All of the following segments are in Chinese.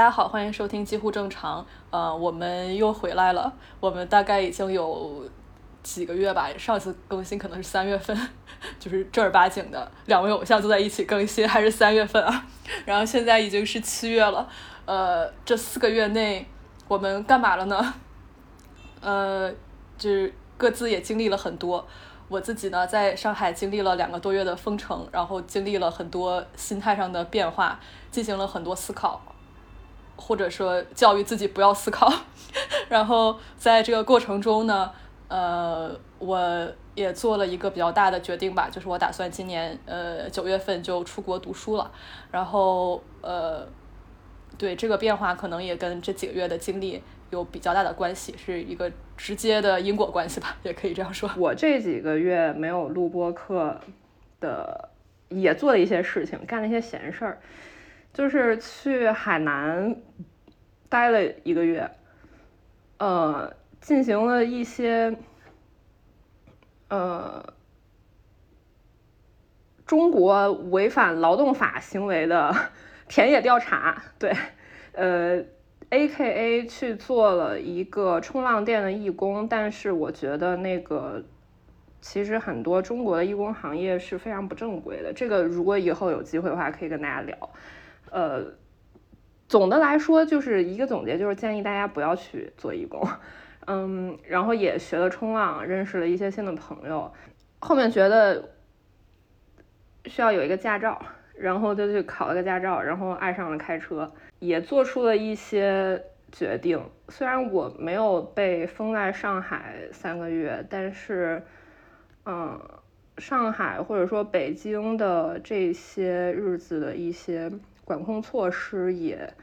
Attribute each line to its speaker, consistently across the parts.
Speaker 1: 大家好，欢迎收听几乎正常。呃，我们又回来了。我们大概已经有几个月吧，上次更新可能是三月份，就是正儿八经的两位偶像坐在一起更新，还是三月份啊。然后现在已经是七月了。呃，这四个月内我们干嘛了呢？呃，就是各自也经历了很多。我自己呢，在上海经历了两个多月的封城，然后经历了很多心态上的变化，进行了很多思考。或者说教育自己不要思考，然后在这个过程中呢，呃，我也做了一个比较大的决定吧，就是我打算今年呃九月份就出国读书了。然后呃，对这个变化可能也跟这几个月的经历有比较大的关系，是一个直接的因果关系吧，也可以这样说。
Speaker 2: 我这几个月没有录播课的，也做了一些事情，干了一些闲事儿。就是去海南待了一个月，呃，进行了一些呃中国违反劳动法行为的 田野调查，对，呃，A K A 去做了一个冲浪店的义工，但是我觉得那个其实很多中国的义工行业是非常不正规的，这个如果以后有机会的话，可以跟大家聊。呃，总的来说就是一个总结，就是建议大家不要去做义工。嗯，然后也学了冲浪，认识了一些新的朋友。后面觉得需要有一个驾照，然后就去考了个驾照，然后爱上了开车，也做出了一些决定。虽然我没有被封在上海三个月，但是，嗯，上海或者说北京的这些日子的一些。管控措施也，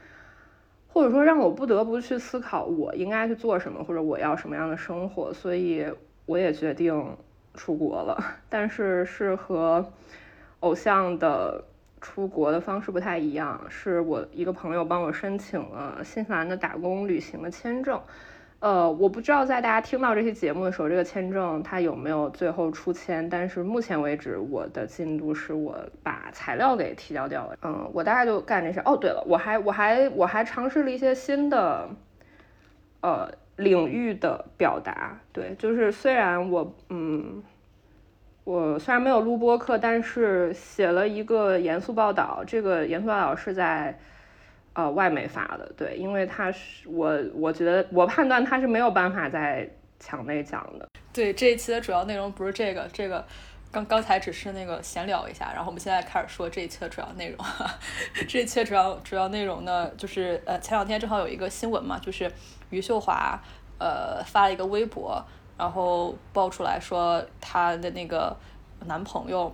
Speaker 2: 或者说让我不得不去思考我应该去做什么，或者我要什么样的生活，所以我也决定出国了。但是是和偶像的出国的方式不太一样，是我一个朋友帮我申请了新西兰的打工旅行的签证。呃，我不知道在大家听到这期节目的时候，这个签证它有没有最后出签，但是目前为止我的进度是我把材料给提交掉了。嗯，我大概就干这事。哦，对了，我还我还我还尝试了一些新的呃领域的表达。对，就是虽然我嗯，我虽然没有录播课，但是写了一个严肃报道。这个严肃报道是在。呃，外媒发的，对，因为他是我，我觉得我判断他是没有办法在墙内讲的。
Speaker 1: 对，这一期的主要内容不是这个，这个刚刚才只是那个闲聊一下，然后我们现在开始说这一期的主要内容。这一期的主要主要内容呢，就是呃，前两天正好有一个新闻嘛，就是余秀华呃发了一个微博，然后爆出来说她的那个男朋友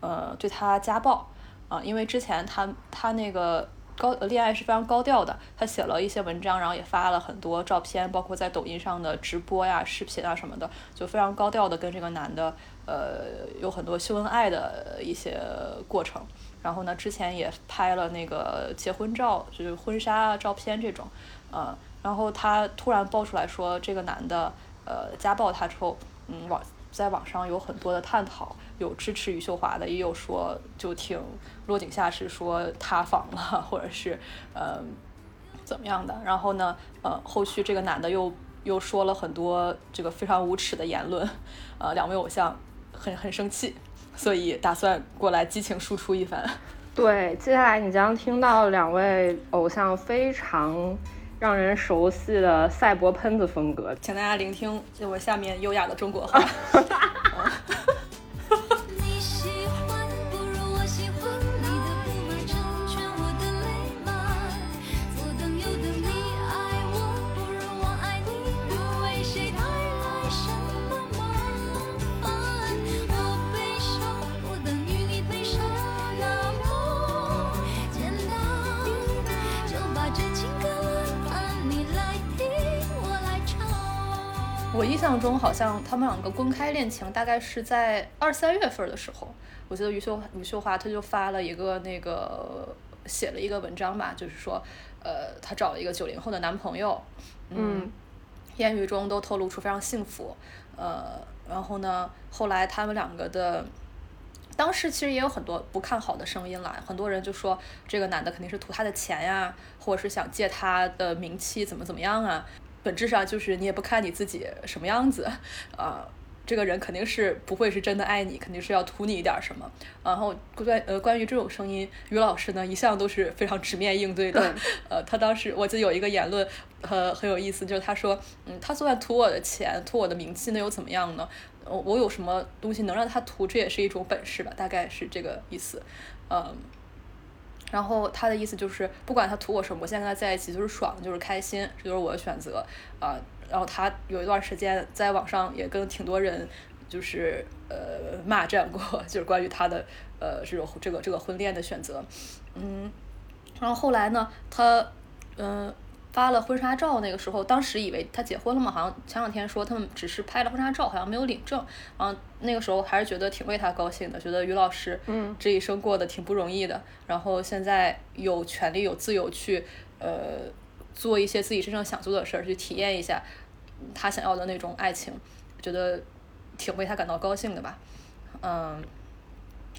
Speaker 1: 呃对她家暴啊，因为之前她她那个。高恋爱是非常高调的，他写了一些文章，然后也发了很多照片，包括在抖音上的直播呀、视频啊什么的，就非常高调的跟这个男的，呃，有很多秀恩爱的一些过程。然后呢，之前也拍了那个结婚照，就是婚纱照片这种，呃，然后他突然爆出来说这个男的，呃，家暴他之后，嗯，网在网上有很多的探讨。有支持余秀华的，也有说就挺落井下石，说塌房了，或者是呃怎么样的。然后呢，呃，后续这个男的又又说了很多这个非常无耻的言论，呃，两位偶像很很生气，所以打算过来激情输出一番。
Speaker 2: 对，接下来你将听到两位偶像非常让人熟悉的赛博喷子风格，
Speaker 1: 请大家聆听我下面优雅的中国话。象中好像他们两个公开恋情大概是在二三月份的时候，我记得余秀余秀华她就发了一个那个写了一个文章吧，就是说，呃，她找了一个九零后的男朋友，嗯，言语中都透露出非常幸福，呃，然后呢，后来他们两个的当时其实也有很多不看好的声音啦，很多人就说这个男的肯定是图他的钱呀，或者是想借他的名气怎么怎么样啊。本质上就是你也不看你自己什么样子，啊，这个人肯定是不会是真的爱你，肯定是要图你一点什么。然后关呃关于这种声音，于老师呢一向都是非常直面应对的。呃，他当时我记得有一个言论呃很有意思，就是他说，嗯，他就算图我的钱，图我的名气，那又怎么样呢？我我有什么东西能让他图？这也是一种本事吧，大概是这个意思。嗯，然后他的意思就是，不管他图我什么，我现在跟他在一起就是爽，就是开心，这就是我的选择啊。然后他有一段时间在网上也跟挺多人就是呃骂战过，就是关于他的呃这种这个这个婚恋的选择。嗯，然后后来呢，他嗯。发了婚纱照，那个时候当时以为他结婚了嘛，好像前两天说他们只是拍了婚纱照，好像没有领证。然后那个时候还是觉得挺为他高兴的，觉得于老师嗯这一生过得挺不容易的。然后现在有权利有自由去呃做一些自己真正想做的事儿，去体验一下他想要的那种爱情，觉得挺为他感到高兴的吧。嗯，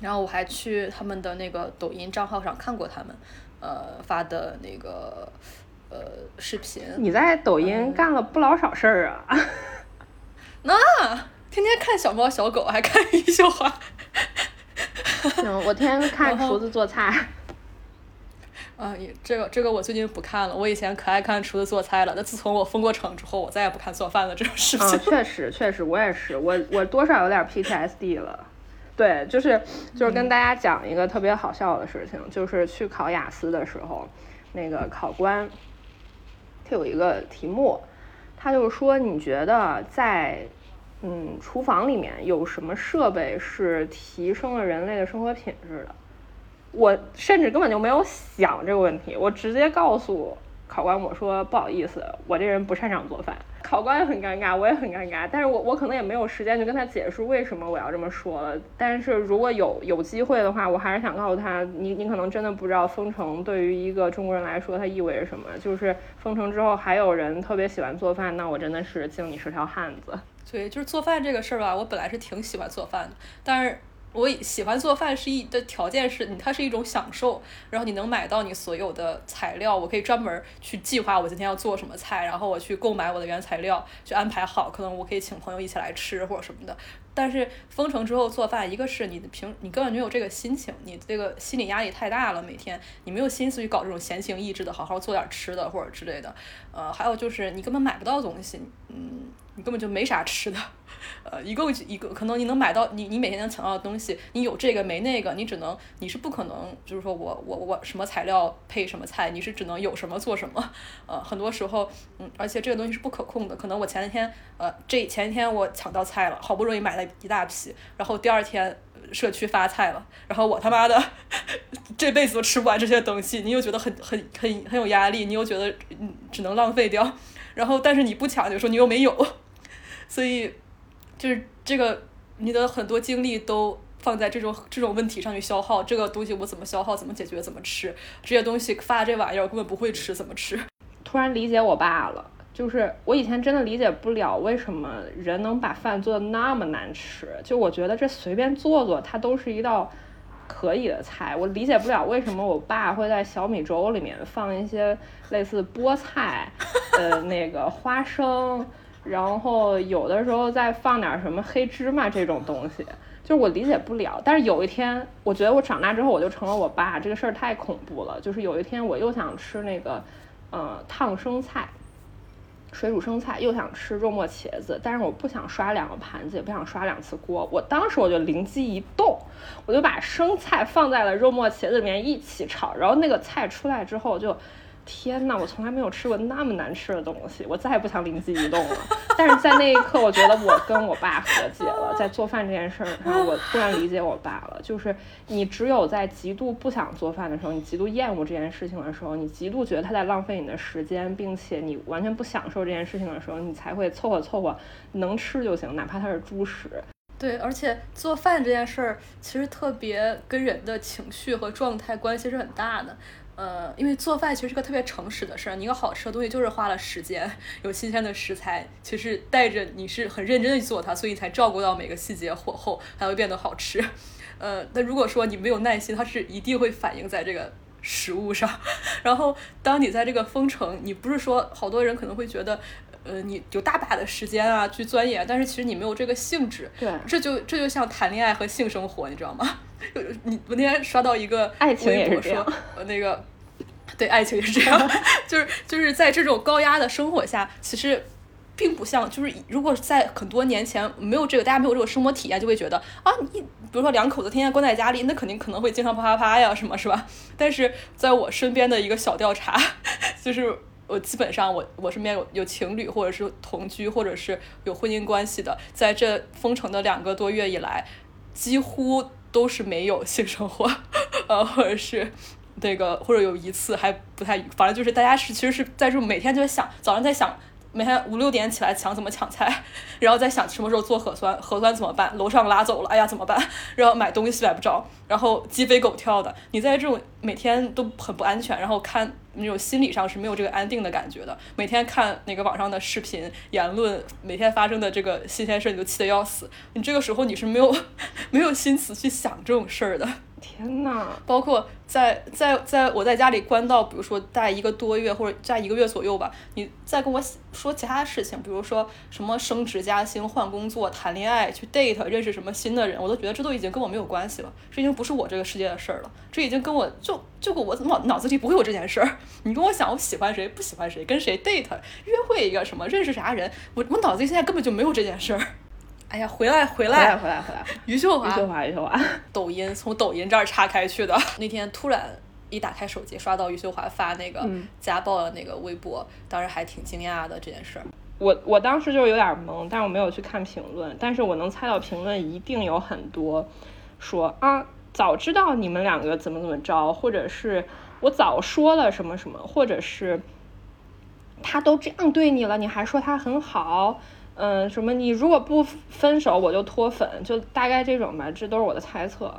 Speaker 1: 然后我还去他们的那个抖音账号上看过他们呃发的那个。呃，视频，
Speaker 2: 你在抖音干了不老少事儿啊？
Speaker 1: 那天天看小猫小狗，还看余秀华。
Speaker 2: 行，我天天看厨子做菜。
Speaker 1: 啊，也这个这个我最近不看了。我以前可爱看厨子做菜了。那自从我封过城之后，我再也不看做饭的这种视频。
Speaker 2: 确实确实，我也是，我我多少有点 PTSD 了。对，就是就是跟大家讲一个特别好笑的事情，就是去考雅思的时候，那个考官。他有一个题目，他就说：“你觉得在嗯厨房里面有什么设备是提升了人类的生活品质的？”我甚至根本就没有想这个问题，我直接告诉。考官，我说不好意思，我这人不擅长做饭。考官也很尴尬，我也很尴尬，但是我我可能也没有时间去跟他解释为什么我要这么说了。但是如果有有机会的话，我还是想告诉他，你你可能真的不知道封城对于一个中国人来说它意味着什么。就是封城之后还有人特别喜欢做饭，那我真的是敬你是条汉子。
Speaker 1: 对，就是做饭这个事儿吧，我本来是挺喜欢做饭的，但是。我喜欢做饭是一的条件是你它是一种享受，然后你能买到你所有的材料，我可以专门去计划我今天要做什么菜，然后我去购买我的原材料，去安排好，可能我可以请朋友一起来吃或者什么的。但是封城之后做饭，一个是你的平你根本没有这个心情，你这个心理压力太大了，每天你没有心思去搞这种闲情逸致的好好做点吃的或者之类的。呃，还有就是你根本买不到东西，嗯。你根本就没啥吃的，呃，一共一个可能你能买到你你每天能抢到的东西，你有这个没那个，你只能你是不可能就是说我我我什么材料配什么菜，你是只能有什么做什么，呃，很多时候，嗯，而且这个东西是不可控的，可能我前一天呃这前一天我抢到菜了，好不容易买了一大批，然后第二天社区发菜了，然后我他妈的 这辈子都吃不完这些东西，你又觉得很很很很有压力，你又觉得嗯只能浪费掉，然后但是你不抢就说你又没有。所以，就是这个，你的很多精力都放在这种这种问题上去消耗。这个东西我怎么消耗？怎么解决？怎么吃？这些东西发这玩意儿，我根本不会吃，怎么吃？
Speaker 2: 突然理解我爸了，就是我以前真的理解不了为什么人能把饭做的那么难吃。就我觉得这随便做做，它都是一道可以的菜。我理解不了为什么我爸会在小米粥里面放一些类似菠菜，呃，那个花生。然后有的时候再放点什么黑芝麻这种东西，就是我理解不了。但是有一天，我觉得我长大之后我就成了我爸，这个事儿太恐怖了。就是有一天我又想吃那个，呃，烫生菜，水煮生菜，又想吃肉末茄子，但是我不想刷两个盘子，也不想刷两次锅。我当时我就灵机一动，我就把生菜放在了肉末茄子里面一起炒，然后那个菜出来之后就。天呐，我从来没有吃过那么难吃的东西，我再也不想灵机一动了。但是在那一刻，我觉得我跟我爸和解了，在做饭这件事儿上，我突然理解我爸了。就是你只有在极度不想做饭的时候，你极度厌恶这件事情的时候，你极度觉得他在浪费你的时间，并且你完全不享受这件事情的时候，你才会凑合凑合能吃就行，哪怕它是猪食。
Speaker 1: 对，而且做饭这件事儿其实特别跟人的情绪和状态关系是很大的。呃，因为做饭其实是个特别诚实的事儿，你一个好吃的东西就是花了时间，有新鲜的食材，其实带着你是很认真的去做它，所以才照顾到每个细节，火候才会变得好吃。呃，那如果说你没有耐心，它是一定会反映在这个食物上。然后，当你在这个封城，你不是说好多人可能会觉得，呃，你有大把的时间啊去钻研，但是其实你没有这个兴致。
Speaker 2: 对，
Speaker 1: 这就这就像谈恋爱和性生活，你知道吗？你我那天刷到一个
Speaker 2: 爱情
Speaker 1: 微博说，那个对爱情也是这样，就是就是在这种高压的生活下，其实。并不像，就是如果在很多年前没有这个，大家没有这个生活体验，就会觉得啊，你比如说两口子天天关在家里，那肯定可能会经常啪啪啪呀，什么是吧？但是在我身边的一个小调查，就是我基本上我我身边有有情侣或者是同居或者是有婚姻关系的，在这封城的两个多月以来，几乎都是没有性生活，呃，或者是那个或者有一次还不太，反正就是大家是其实是在这种每天就在想，早上在想。每天五六点起来抢怎么抢菜，然后在想什么时候做核酸，核酸怎么办？楼上拉走了，哎呀怎么办？然后买东西买不着，然后鸡飞狗跳的。你在这种每天都很不安全，然后看那种心理上是没有这个安定的感觉的。每天看那个网上的视频言论，每天发生的这个新鲜事你就气得要死。你这个时候你是没有 没有心思去想这种事儿的。
Speaker 2: 天呐，
Speaker 1: 包括在在在我在家里关到，比如说待一个多月或者在一个月左右吧，你再跟我说其他事情，比如说什么升职加薪、换工作、谈恋爱、去 date、认识什么新的人，我都觉得这都已经跟我没有关系了，这已经不是我这个世界的事儿了，这已经跟我就就跟我脑脑子里不会有这件事儿。你跟我想我喜欢谁不喜欢谁，跟谁 date、约会一个什么认识啥人，我我脑子里现在根本就没有这件事儿。哎呀，回来
Speaker 2: 回
Speaker 1: 来
Speaker 2: 回来回来！
Speaker 1: 余秀华，
Speaker 2: 余秀华，余秀华。
Speaker 1: 抖音从抖音这儿岔开去的。那天突然一打开手机，刷到余秀华发那个家暴的那个微博，当时还挺惊讶的这件事儿。
Speaker 2: 我我当时就是有点懵，但是我没有去看评论，但是我能猜到评论一定有很多说啊，早知道你们两个怎么怎么着，或者是我早说了什么什么，或者是他都这样对你了，你还说他很好。嗯，什么？你如果不分手，我就脱粉，就大概这种吧。这都是我的猜测。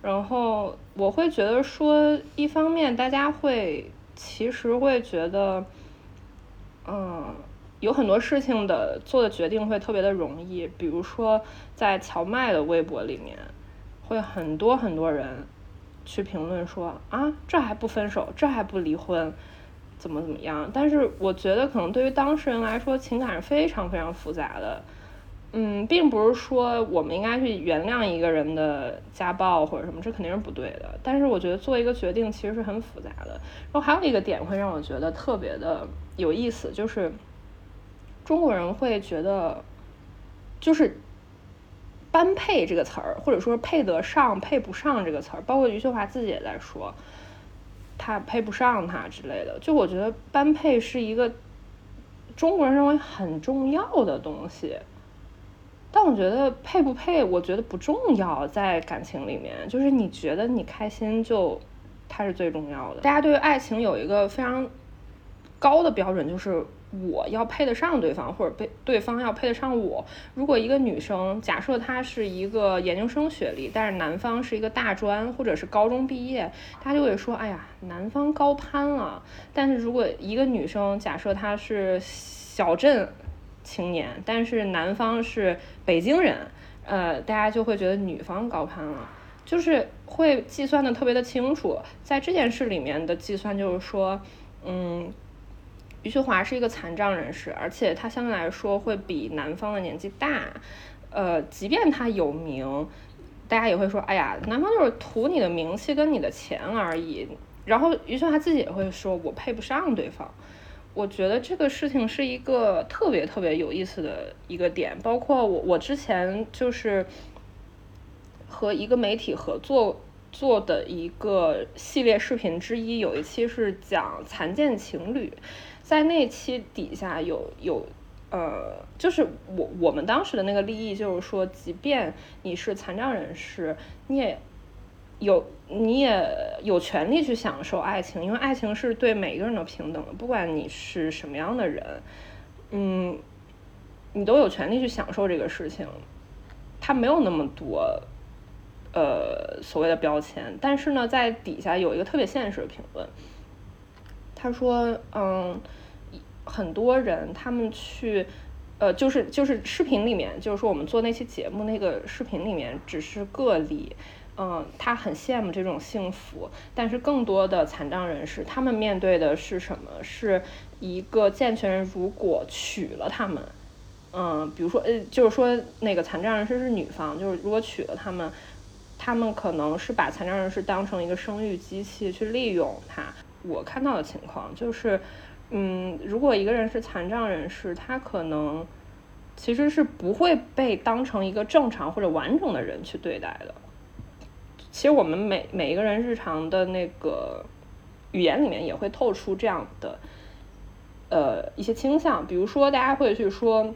Speaker 2: 然后我会觉得说，一方面大家会其实会觉得，嗯，有很多事情的做的决定会特别的容易。比如说，在荞麦的微博里面，会很多很多人去评论说啊，这还不分手，这还不离婚。怎么怎么样？但是我觉得，可能对于当事人来说，情感是非常非常复杂的。嗯，并不是说我们应该去原谅一个人的家暴或者什么，这肯定是不对的。但是我觉得做一个决定其实是很复杂的。然后还有一个点会让我觉得特别的有意思，就是中国人会觉得，就是“般配”这个词儿，或者说配得上、配不上这个词儿，包括余秀华自己也在说。他配不上他之类的，就我觉得般配是一个中国人认为很重要的东西，但我觉得配不配，我觉得不重要，在感情里面，就是你觉得你开心就，他是最重要的。大家对于爱情有一个非常高的标准，就是。我要配得上对方，或者被对方要配得上我。如果一个女生假设她是一个研究生学历，但是男方是一个大专或者是高中毕业，她就会说：“哎呀，男方高攀了。”但是如果一个女生假设她是小镇青年，但是男方是北京人，呃，大家就会觉得女方高攀了，就是会计算的特别的清楚。在这件事里面的计算就是说，嗯。余秀华是一个残障人士，而且他相对来说会比男方的年纪大。呃，即便他有名，大家也会说：“哎呀，男方就是图你的名气跟你的钱而已。”然后余秀华自己也会说：“我配不上对方。”我觉得这个事情是一个特别特别有意思的一个点。包括我，我之前就是和一个媒体合作做的一个系列视频之一，有一期是讲残健情侣。在那期底下有有，呃，就是我我们当时的那个利益就是说，即便你是残障人士，你也有你也有权利去享受爱情，因为爱情是对每个人都平等的，不管你是什么样的人，嗯，你都有权利去享受这个事情。它没有那么多，呃，所谓的标签，但是呢，在底下有一个特别现实的评论，他说，嗯。很多人他们去，呃，就是就是视频里面，就是说我们做那期节目那个视频里面只是个例，嗯，他很羡慕这种幸福，但是更多的残障人士，他们面对的是什么？是一个健全人如果娶了他们，嗯，比如说，呃，就是说那个残障人士是女方，就是如果娶了他们，他们可能是把残障人士当成一个生育机器去利用他。我看到的情况就是，嗯，如果一个人是残障人士，他可能其实是不会被当成一个正常或者完整的人去对待的。其实我们每每一个人日常的那个语言里面也会透出这样的呃一些倾向，比如说大家会去说，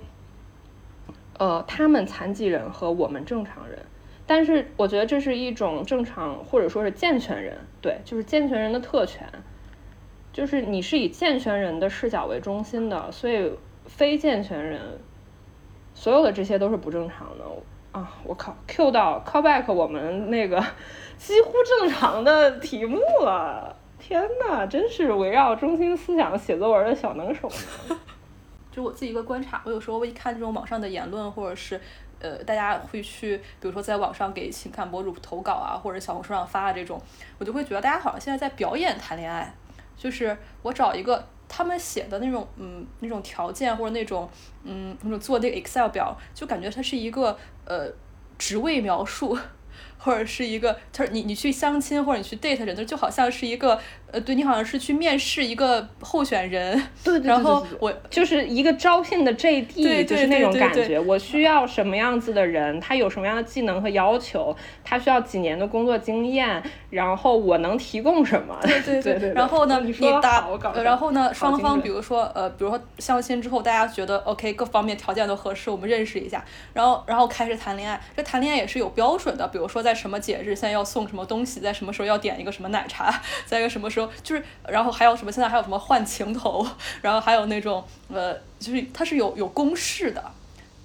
Speaker 2: 呃，他们残疾人和我们正常人，但是我觉得这是一种正常或者说是健全人，对，就是健全人的特权。就是你是以健全人的视角为中心的，所以非健全人所有的这些都是不正常的啊！我靠，Q 到 callback 我们那个 几乎正常的题目了，天呐，真是围绕中心思想写作文的小能手。
Speaker 1: 就我自己一个观察，我有时候我一看这种网上的言论，或者是呃大家会去，比如说在网上给情感博主投稿啊，或者小红书上发的这种，我就会觉得大家好像现在在表演谈恋爱。就是我找一个他们写的那种，嗯，那种条件或者那种，嗯，那种做那个 Excel 表，就感觉它是一个呃职位描述。或者是一个，就是你你去相亲或者你去 date 人，就好像是一个，呃，对你好像是去面试一个候选人，
Speaker 2: 对对对，
Speaker 1: 然后我
Speaker 2: 就是一个招聘的 JD，就是那种感觉。我需要什么样子的人？他有什么样的技能和要求？他需要几年的工作经验？然后我能提供什么？
Speaker 1: 对 对
Speaker 2: 对。
Speaker 1: 然后呢，你
Speaker 2: 打，
Speaker 1: 然后呢，双方比如说，呃，比如说相亲之后，大家觉得 OK，各方面条件都合适，我们认识一下，然后然后开始谈恋爱。这谈恋爱也是有标准的，比如说在。在什么节日，现在要送什么东西，在什么时候要点一个什么奶茶，在一个什么时候就是，然后还有什么？现在还有什么换情头，然后还有那种呃，就是它是有有公式的，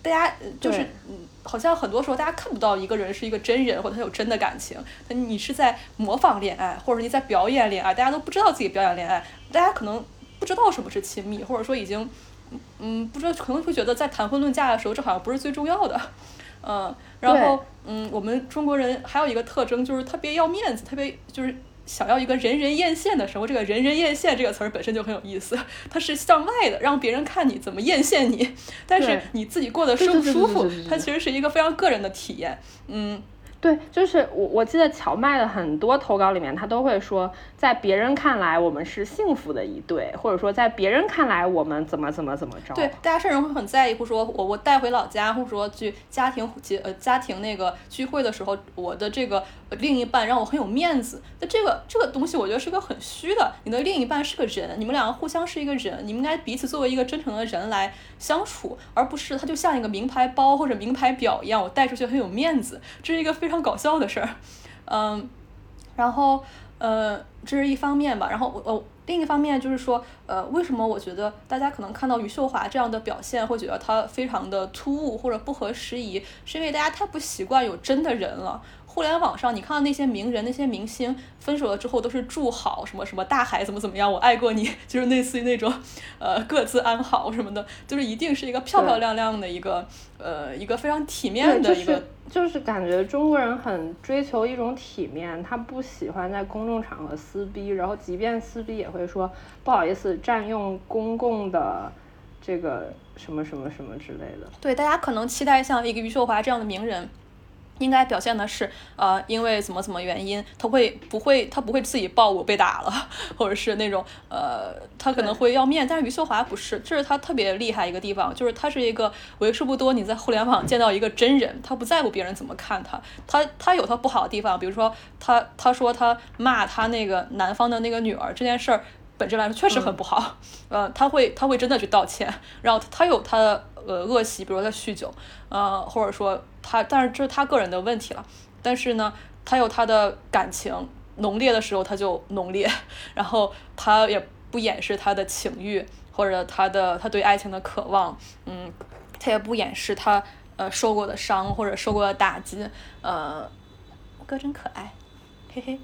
Speaker 1: 大家就是嗯，好像很多时候大家看不到一个人是一个真人，或者他有真的感情，你是在模仿恋爱，或者你在表演恋爱，大家都不知道自己表演恋爱，大家可能不知道什么是亲密，或者说已经嗯不知道，可能会觉得在谈婚论嫁的时候，这好像不是最重要的，嗯。然后，嗯，我们中国人还有一个特征，就是特别要面子，特别就是想要一个人人艳羡的时候，这个人人艳羡这个词儿本身就很有意思，它是向外的，让别人看你怎么艳羡你，但是你自己过得舒不舒服，它其实是一个非常个人的体验，嗯。
Speaker 2: 对，就是我我记得荞麦的很多投稿里面，他都会说，在别人看来我们是幸福的一对，或者说在别人看来我们怎么怎么怎么着。
Speaker 1: 对，大家甚至会很在意，或说我我带回老家，或者说去家庭结呃家庭那个聚会的时候，我的这个另一半让我很有面子。那这个这个东西，我觉得是个很虚的。你的另一半是个人，你们两个互相是一个人，你们应该彼此作为一个真诚的人来相处，而不是他就像一个名牌包或者名牌表一样，我带出去很有面子。这是一个非。非常搞笑的事儿，嗯，然后呃，这是一方面吧，然后我我另一方面就是说，呃，为什么我觉得大家可能看到余秀华这样的表现，会觉得她非常的突兀或者不合时宜，是因为大家太不习惯有真的人了。互联网上，你看到那些名人、那些明星分手了之后都是祝好什么什么大海怎么怎么样，我爱过你，就是类似于那种，呃，各自安好什么的，就是一定是一个漂漂亮亮的一个，呃，一个非常体面的一个，
Speaker 2: 就是感觉中国人很追求一种体面，他不喜欢在公众场合撕逼，然后即便撕逼也会说不好意思占用公共的这个什么什么什么之类的。
Speaker 1: 对，大家可能期待像一个余秀华这样的名人。应该表现的是，呃，因为怎么怎么原因，他会不会他不会自己报我被打了，或者是那种，呃，他可能会要面，但是余秀华不是，这是他特别厉害一个地方，就是他是一个为数不多你在互联网见到一个真人，他不在乎别人怎么看他，他他有他不好的地方，比如说他他说他骂他那个男方的那个女儿这件事儿。本质来说确实很不好，呃，他会他会真的去道歉，然后他有他的呃恶习，比如他酗酒，呃，或者说他，但是这是他个人的问题了。但是呢，他有他的感情浓烈的时候他就浓烈，然后他也不掩饰他的情欲或者他的他对爱情的渴望，嗯，他也不掩饰他呃受过的伤或者受过的打击，呃，哥真可爱，嘿嘿，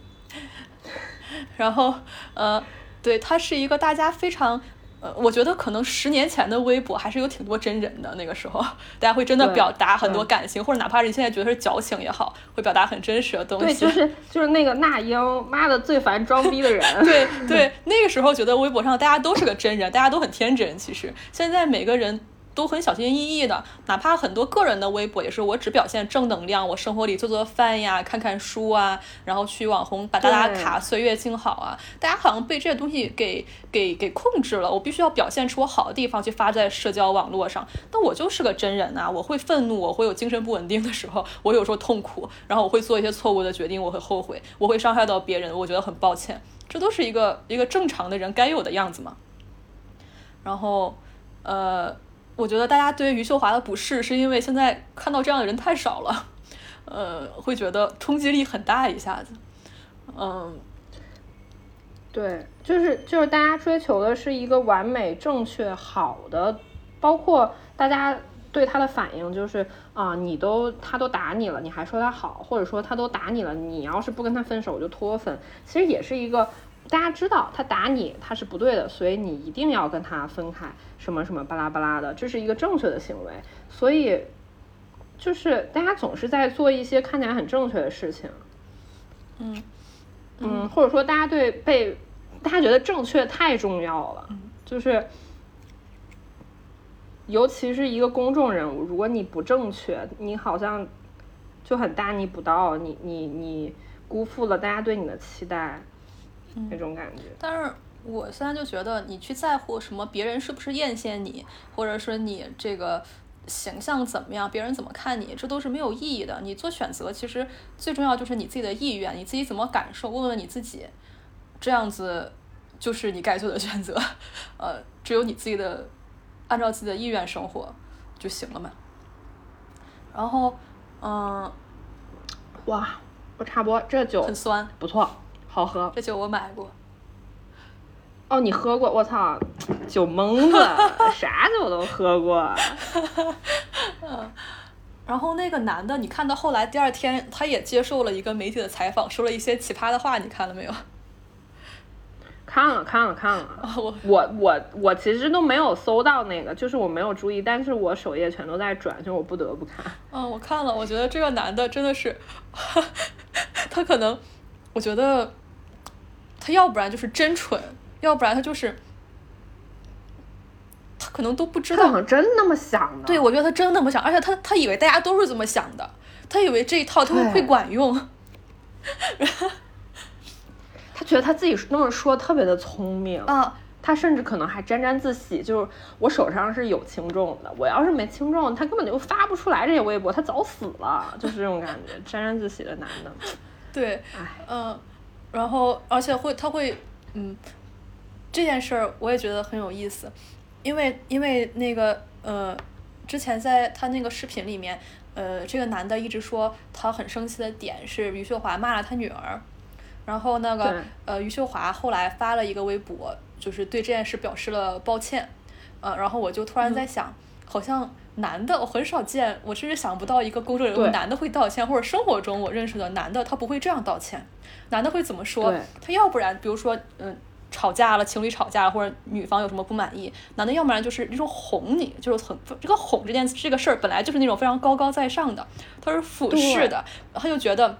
Speaker 1: 然后呃。对他是一个大家非常呃，我觉得可能十年前的微博还是有挺多真人的，那个时候大家会真的表达很多感情，或者哪怕是你现在觉得是矫情也好，会表达很真实的东西。
Speaker 2: 对，就是就是那个那英，妈的最烦装逼的人。
Speaker 1: 对对，那个时候觉得微博上大家都是个真人，大家都很天真。其实现在每个人。都很小心翼翼的，哪怕很多个人的微博也是我只表现正能量，我生活里做做饭呀，看看书啊，然后去网红把打打卡，岁月静好啊。大家好像被这些东西给给给控制了，我必须要表现出我好的地方去发在社交网络上。但我就是个真人啊，我会愤怒，我会有精神不稳定的时候，我有时候痛苦，然后我会做一些错误的决定，我会后悔，我会伤害到别人，我觉得很抱歉，这都是一个一个正常的人该有的样子嘛。然后，呃。我觉得大家对余秀华的不适，是因为现在看到这样的人太少了，呃，会觉得冲击力很大一下子，嗯，
Speaker 2: 对，就是就是大家追求的是一个完美、正确、好的，包括大家对他的反应就是啊，你都他都打你了，你还说他好，或者说他都打你了，你要是不跟他分手我就脱粉，其实也是一个。大家知道他打你他是不对的，所以你一定要跟他分开，什么什么巴拉巴拉的，这是一个正确的行为。所以就是大家总是在做一些看起来很正确的事情，
Speaker 1: 嗯
Speaker 2: 嗯，或者说大家对被大家觉得正确太重要了，就是尤其是一个公众人物，如果你不正确，你好像就很大逆不道，你你你辜负了大家对你的期待。那种感觉，
Speaker 1: 但是我现在就觉得，你去在乎什么别人是不是艳羡你，或者说你这个形象怎么样，别人怎么看你，这都是没有意义的。你做选择，其实最重要就是你自己的意愿，你自己怎么感受，问问你自己，这样子就是你该做的选择。呃，只有你自己的按照自己的意愿生活就行了嘛。然后，嗯，
Speaker 2: 哇，我插播，这酒
Speaker 1: 很酸，
Speaker 2: 不错。好喝，
Speaker 1: 这酒我买过。
Speaker 2: 哦，你喝过？我操，酒蒙子，啥酒都喝过。
Speaker 1: 嗯，然后那个男的，你看到后来第二天，他也接受了一个媒体的采访，说了一些奇葩的话，你看了没有？
Speaker 2: 看了，看了，看了。
Speaker 1: 我
Speaker 2: 我我我其实都没有搜到那个，就是我没有注意，但是我首页全都在转，就我不得不看。
Speaker 1: 嗯，我看了，我觉得这个男的真的是，他可能，我觉得。他要不然就是真蠢，要不然他就是他可能都不知道，
Speaker 2: 他好像真那么想的。
Speaker 1: 对，我觉得他真那么想，而且他他以为大家都是这么想的，他以为这一套他会会管用，
Speaker 2: 他觉得他自己那么说特别的聪明
Speaker 1: 啊，
Speaker 2: 他甚至可能还沾沾自喜，就是我手上是有轻重的，我要是没轻重，他根本就发不出来这些微博，他早死了，就是这种感觉，沾沾自喜的男的。
Speaker 1: 对，嗯。然后，而且会，他会，嗯，这件事儿我也觉得很有意思，因为因为那个呃，之前在他那个视频里面，呃，这个男的一直说他很生气的点是余秀华骂了他女儿，然后那个呃余秀华后来发了一个微博，就是对这件事表示了抱歉，呃，然后我就突然在想，好像。男的我很少见，我甚至想不到一个公众人物男的会道歉，或者生活中我认识的男的他不会这样道歉。男的会怎么说？他要不然比如说嗯吵架了，情侣吵架了，或者女方有什么不满意，男的要不然就是那种哄你，就是很这个哄这件这个事儿本来就是那种非常高高在上的，他是俯视的，他就觉得。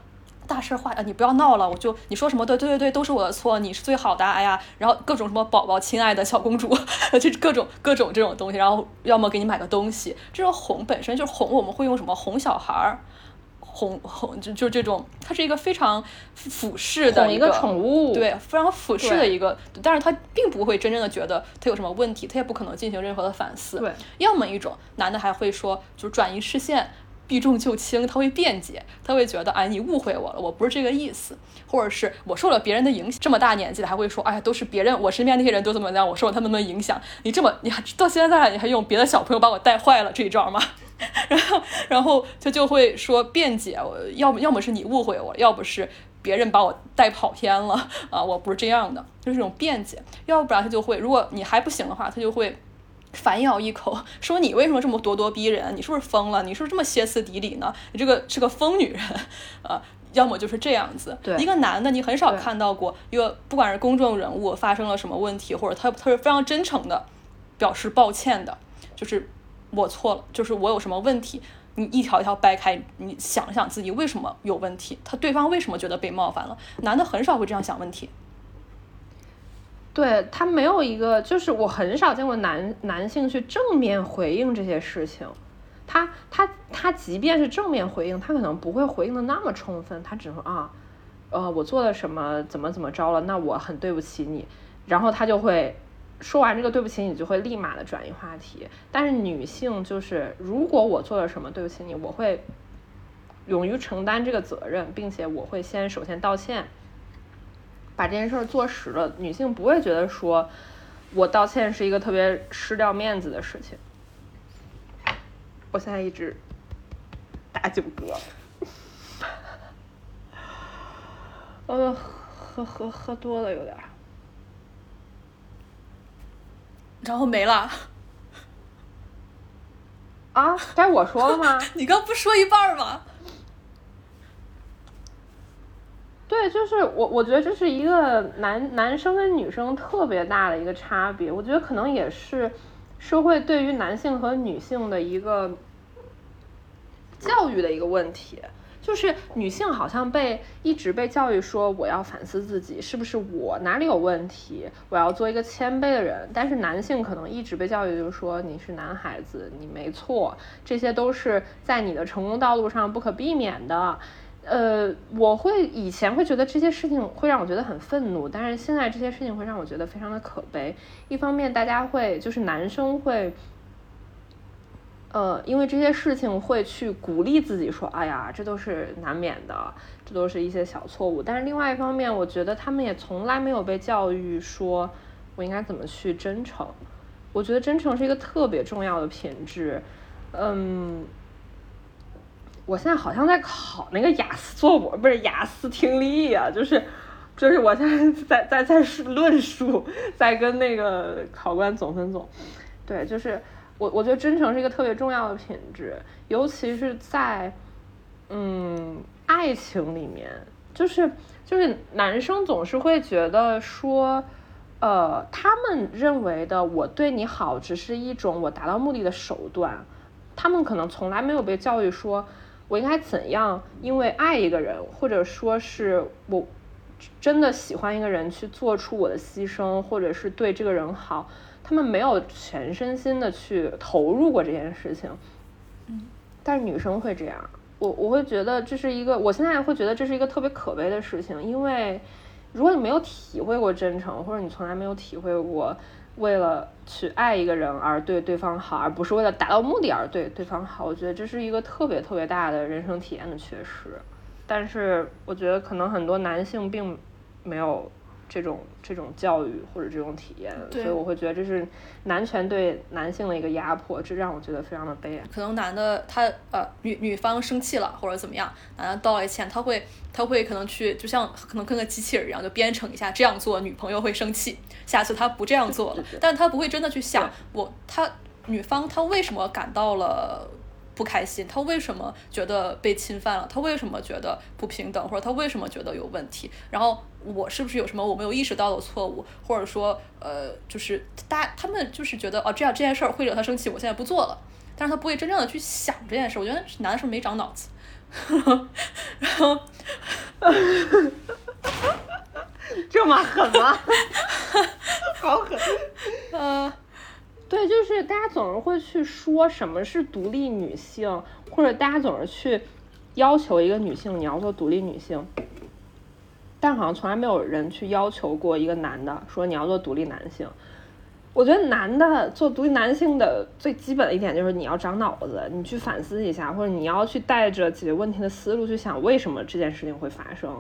Speaker 1: 大事化啊！你不要闹了，我就你说什么对对对对，都是我的错，你是最好的，哎呀，然后各种什么宝宝，亲爱的小公主，就各种各种这种东西，然后要么给你买个东西，这种哄本身就是哄，我们会用什么哄小孩儿，哄哄就就这种，它是一个非常俯视的
Speaker 2: 一个宠物，
Speaker 1: 对，非常俯视的一个，但是他并不会真正的觉得他有什么问题，他也不可能进行任何的反思，
Speaker 2: 对，
Speaker 1: 要么一种男的还会说，就是转移视线。避重就轻，他会辩解，他会觉得，哎，你误会我了，我不是这个意思，或者是我受了别人的影响，这么大年纪了还会说，哎，都是别人，我身边那些人都怎么样，我受了他们的影响，你这么，你还到现在你还用别的小朋友把我带坏了这一招吗？然后，然后他就会说辩解，我要么要么是你误会我，要不是别人把我带跑偏了啊，我不是这样的，就是这种辩解，要不然他就会，如果你还不行的话，他就会。反咬一口，说你为什么这么咄咄逼人？你是不是疯了？你是不是这么歇斯底里呢？你这个是个疯女人，呃，要么就是这样子。
Speaker 2: 对，
Speaker 1: 一个男的，你很少看到过一个不管是公众人物发生了什么问题，或者他他是非常真诚的表示抱歉的，就是我错了，就是我有什么问题，你一条一条掰开，你想想自己为什么有问题，他对方为什么觉得被冒犯了？男的很少会这样想问题。
Speaker 2: 对他没有一个，就是我很少见过男男性去正面回应这些事情。他他他即便是正面回应，他可能不会回应的那么充分，他只能啊，呃，我做了什么，怎么怎么着了，那我很对不起你。然后他就会说完这个对不起，你就会立马的转移话题。但是女性就是，如果我做了什么对不起你，我会勇于承担这个责任，并且我会先首先道歉。把这件事儿做实了，女性不会觉得说我道歉是一个特别失掉面子的事情。我现在一直打酒嗝，呃，喝喝喝多了有点儿，
Speaker 1: 然后没了。
Speaker 2: 啊，该我说了吗？
Speaker 1: 你刚不说一半吗？
Speaker 2: 对，就是我，我觉得这是一个男男生跟女生特别大的一个差别。我觉得可能也是社会对于男性和女性的一个教育的一个问题。就是女性好像被一直被教育说我要反思自己，是不是我哪里有问题，我要做一个谦卑的人。但是男性可能一直被教育就是说你是男孩子，你没错，这些都是在你的成功道路上不可避免的。呃，我会以前会觉得这些事情会让我觉得很愤怒，但是现在这些事情会让我觉得非常的可悲。一方面，大家会就是男生会，呃，因为这些事情会去鼓励自己说：“哎呀，这都是难免的，这都是一些小错误。”但是另外一方面，我觉得他们也从来没有被教育说我应该怎么去真诚。我觉得真诚是一个特别重要的品质，嗯。我现在好像在考那个雅思作文，不是雅思听力啊，就是，就是我现在在在在论述，在跟那个考官总分总，对，就是我我觉得真诚是一个特别重要的品质，尤其是在嗯爱情里面，就是就是男生总是会觉得说，呃，他们认为的我对你好只是一种我达到目的的手段，他们可能从来没有被教育说。我应该怎样？因为爱一个人，或者说是我真的喜欢一个人，去做出我的牺牲，或者是对这个人好。他们没有全身心的去投入过这件事情。
Speaker 1: 嗯，
Speaker 2: 但是女生会这样。我我会觉得这是一个，我现在会觉得这是一个特别可悲的事情。因为如果你没有体会过真诚，或者你从来没有体会过。为了去爱一个人而对对方好，而不是为了达到目的而对对方好，我觉得这是一个特别特别大的人生体验的缺失。但是，我觉得可能很多男性并没有。这种这种教育或者这种体验，所以我会觉得这是男权对男性的一个压迫，这让我觉得非常的悲哀。
Speaker 1: 可能男的他呃女女方生气了或者怎么样，男的道了歉，他会他会可能去就像可能跟个机器人一样，就编程一下这样做，女朋友会生气，下次他不这样做了，但他不会真的去想我他女方他为什么感到了。不开心，他为什么觉得被侵犯了？他为什么觉得不平等？或者他为什么觉得有问题？然后我是不是有什么我没有意识到的错误？或者说，呃，就是大他们就是觉得哦，这样这件事儿会惹他生气，我现在不做了。但是他不会真正的去想这件事。我觉得男的是没长脑子。然后，
Speaker 2: 这么狠吗？好狠。呃。对，就是大家总是会去说什么是独立女性，或者大家总是去要求一个女性你要做独立女性，但好像从来没有人去要求过一个男的说你要做独立男性。我觉得男的做独立男性的最基本的一点就是你要长脑子，你去反思一下，或者你要去带着解决问题的思路去想为什么这件事情会发生。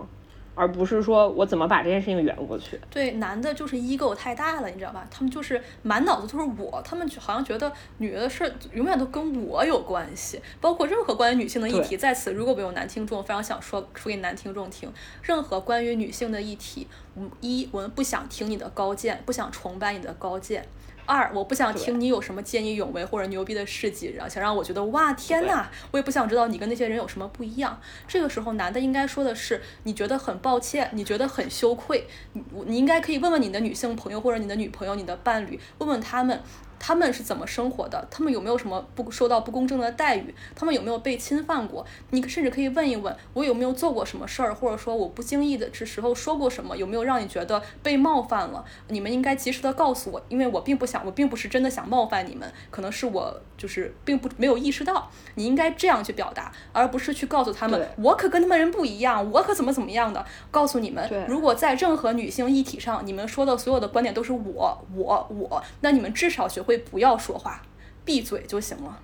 Speaker 2: 而不是说我怎么把这件事情圆过去。
Speaker 1: 对，男的就是 ego 太大了，你知道吧？他们就是满脑子都是我，他们好像觉得女的事永远都跟我有关系。包括任何关于女性的议题，在此如果没有男听众，非常想说说给男听众听，任何关于女性的议题，一我们不想听你的高见，不想崇拜你的高见。二，我不想听你有什么见义勇为或者牛逼的事迹，然后想让我觉得哇天呐，我也不想知道你跟那些人有什么不一样。这个时候，男的应该说的是，你觉得很抱歉，你觉得很羞愧，你你应该可以问问你的女性朋友或者你的女朋友、你的伴侣，问问他们。他们是怎么生活的，他们有没有什么不受到不公正的待遇，他们有没有被侵犯过？你甚至可以问一问我有没有做过什么事儿，或者说我不经意的这时候说过什么，有没有让你觉得被冒犯了？你们应该及时的告诉我，因为我并不想，我并不是真的想冒犯你们，可能是我就是并不没有意识到，你应该这样去表达，而不是去告诉他们我可跟他们人不一样，我可怎么怎么样的。告诉你们，如果在任何女性议题上，你们说的所有的观点都是我我我，那你们至少学会不要说话，闭嘴就行了。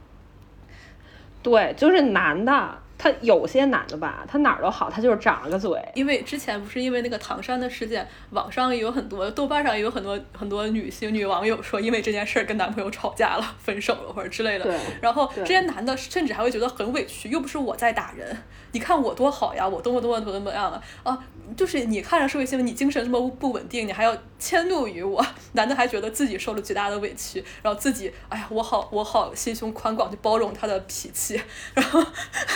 Speaker 2: 对，就是男的。他有些男的吧，他哪儿都好，他就是长了个嘴。
Speaker 1: 因为之前不是因为那个唐山的事件，网上也有很多，豆瓣上也有很多很多女性女网友说，因为这件事儿跟男朋友吵架了，分手了或者之类的。然后这些男的甚至还会觉得很委屈，又不是我在打人，你看我多好呀，我多么多么多么怎么样的啊？就是你看着社会新闻，你精神这么不稳定，你还要迁怒于我，男的还觉得自己受了巨大的委屈，然后自己哎呀，我好我好心胸宽广，去包容他的脾气，然后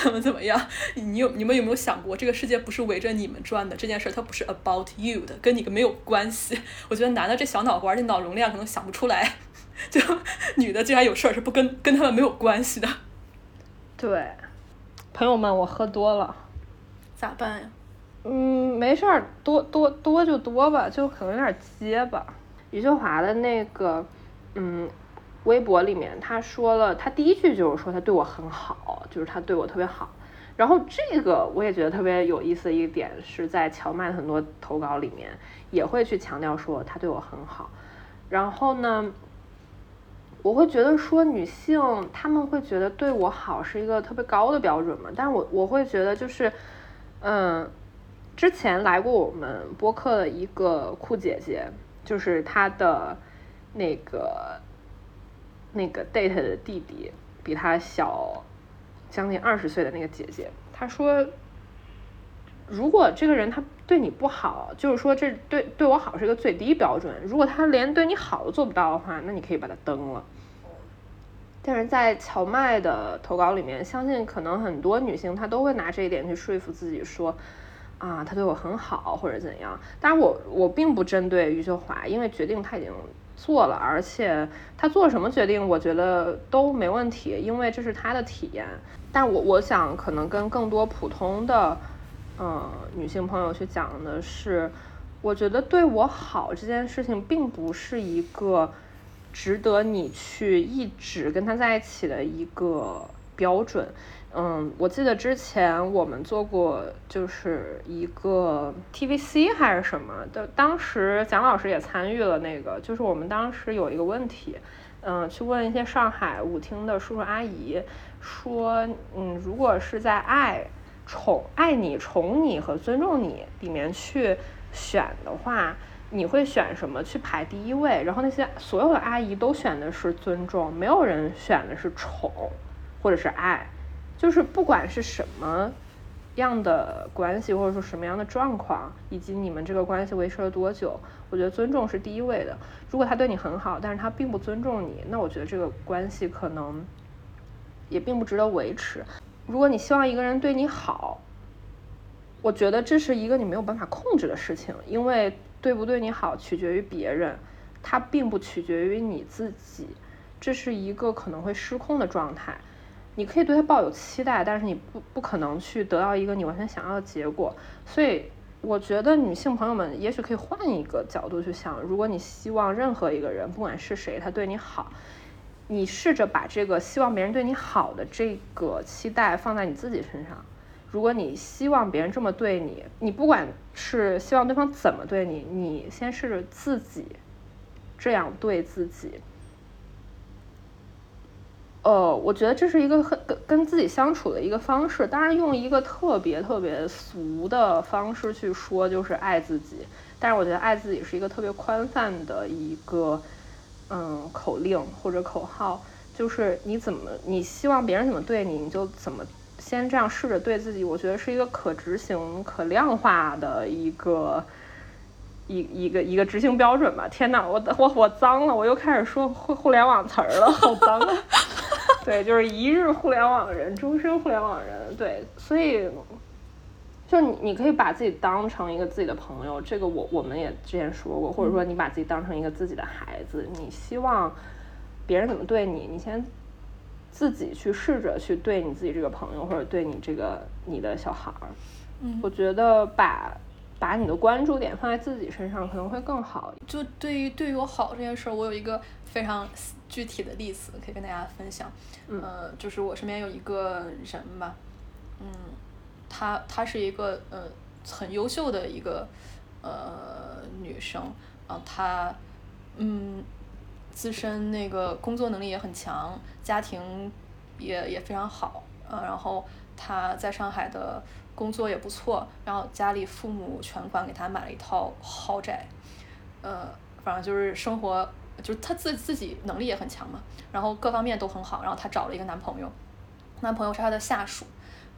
Speaker 1: 怎么 怎么样？你有你们有没有想过，这个世界不是围着你们转的？这件事它不是 about you 的，跟你个没有关系。我觉得男的这小脑瓜，这脑容量可能想不出来，就女的竟然有事儿是不跟跟他们没有关系的。
Speaker 2: 对，朋友们，我喝多了，
Speaker 1: 咋办呀？
Speaker 2: 嗯，没事儿，多多多就多吧，就可能有点结巴。余秀华的那个，嗯，微博里面他说了，他第一句就是说他对我很好，就是他对我特别好。然后这个我也觉得特别有意思的一个点是在乔麦的很多投稿里面也会去强调说他对我很好。然后呢，我会觉得说女性她们会觉得对我好是一个特别高的标准嘛，但我我会觉得就是，嗯。之前来过我们播客的一个酷姐姐，就是她的那个那个 date 的弟弟比她小将近二十岁的那个姐姐，她说，如果这个人他对你不好，就是说这对对我好是一个最低标准。如果他连对你好都做不到的话，那你可以把他蹬了。但是在荞麦的投稿里面，相信可能很多女性她都会拿这一点去说服自己说。啊，他对我很好，或者怎样？当然，我我并不针对余秀华，因为决定他已经做了，而且他做什么决定，我觉得都没问题，因为这是他的体验。但我我想，可能跟更多普通的嗯女性朋友去讲的是，我觉得对我好这件事情，并不是一个值得你去一直跟他在一起的一个标准。嗯，我记得之前我们做过，就是一个 TVC 还是什么的，当时蒋老师也参与了那个，就是我们当时有一个问题，嗯，去问一些上海舞厅的叔叔阿姨，说，嗯，如果是在爱、宠、爱你、宠你和尊重你里面去选的话，你会选什么去排第一位？然后那些所有的阿姨都选的是尊重，没有人选的是宠或者是爱。就是不管是什么样的关系，或者说什么样的状况，以及你们这个关系维持了多久，我觉得尊重是第一位的。如果他对你很好，但是他并不尊重你，那我觉得这个关系可能也并不值得维持。如果你希望一个人对你好，我觉得这是一个你没有办法控制的事情，因为对不对你好取决于别人，它并不取决于你自己，这是一个可能会失控的状态。你可以对他抱有期待，但是你不不可能去得到一个你完全想要的结果。所以，我觉得女性朋友们也许可以换一个角度去想：如果你希望任何一个人，不管是谁，他对你好，你试着把这个希望别人对你好的这个期待放在你自己身上。如果你希望别人这么对你，你不管是希望对方怎么对你，你先试着自己这样对自己。呃，我觉得这是一个很跟跟自己相处的一个方式。当然，用一个特别特别俗的方式去说，就是爱自己。但是，我觉得爱自己是一个特别宽泛的一个嗯口令或者口号，就是你怎么你希望别人怎么对你，你就怎么先这样试着对自己。我觉得是一个可执行、可量化的一个一一个一个执行标准吧。天呐，我我我脏了，我又开始说互互联网词儿了，好脏啊！对，就是一日互联网人，终身互联网人。对，所以就你，你可以把自己当成一个自己的朋友，这个我我们也之前说过，或者说你把自己当成一个自己的孩子，你希望别人怎么对你，你先自己去试着去对你自己这个朋友或者对你这个你的小孩儿。
Speaker 1: 嗯，
Speaker 2: 我觉得把把你的关注点放在自己身上可能会更好。
Speaker 1: 就对于对于我好这件事儿，我有一个非常具体的例子可以跟大家分享。呃，就是我身边有一个人吧，嗯，她她是一个呃很优秀的一个呃女生啊，她嗯自身那个工作能力也很强，家庭也也非常好，呃，然后她在上海的工作也不错，然后家里父母全款给她买了一套豪宅，呃，反正就是生活。就是她自自己能力也很强嘛，然后各方面都很好，然后她找了一个男朋友，男朋友是她的下属，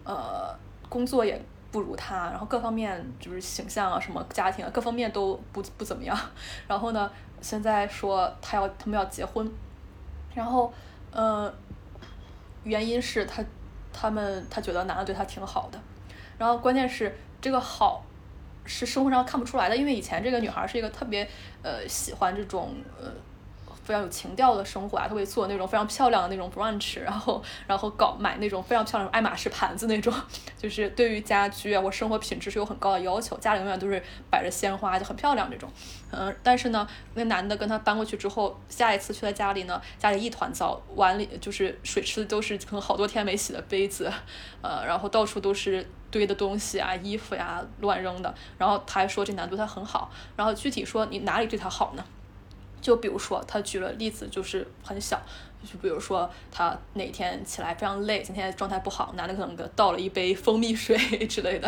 Speaker 1: 呃，工作也不如她，然后各方面就是形象啊、什么家庭啊，各方面都不不怎么样。然后呢，现在说他要他们要结婚，然后呃，原因是他他们他觉得男的对他挺好的，然后关键是这个好。是生活上看不出来的，因为以前这个女孩是一个特别呃喜欢这种呃非常有情调的生活啊，他会做那种非常漂亮的那种 brunch，然后然后搞买那种非常漂亮爱马仕盘子那种，就是对于家居啊或生活品质是有很高的要求，家里永远都是摆着鲜花就很漂亮这种，嗯，但是呢，那男的跟她搬过去之后，下一次去她家里呢，家里一团糟，碗里就是水池子都是可能好多天没洗的杯子，呃，然后到处都是。堆的东西啊，衣服呀，乱扔的。然后他还说这男的对他很好。然后具体说你哪里对他好呢？就比如说他举了例子，就是很小，就比如说他哪天起来非常累，今天状态不好，男的可能给倒了一杯蜂蜜水 之类的，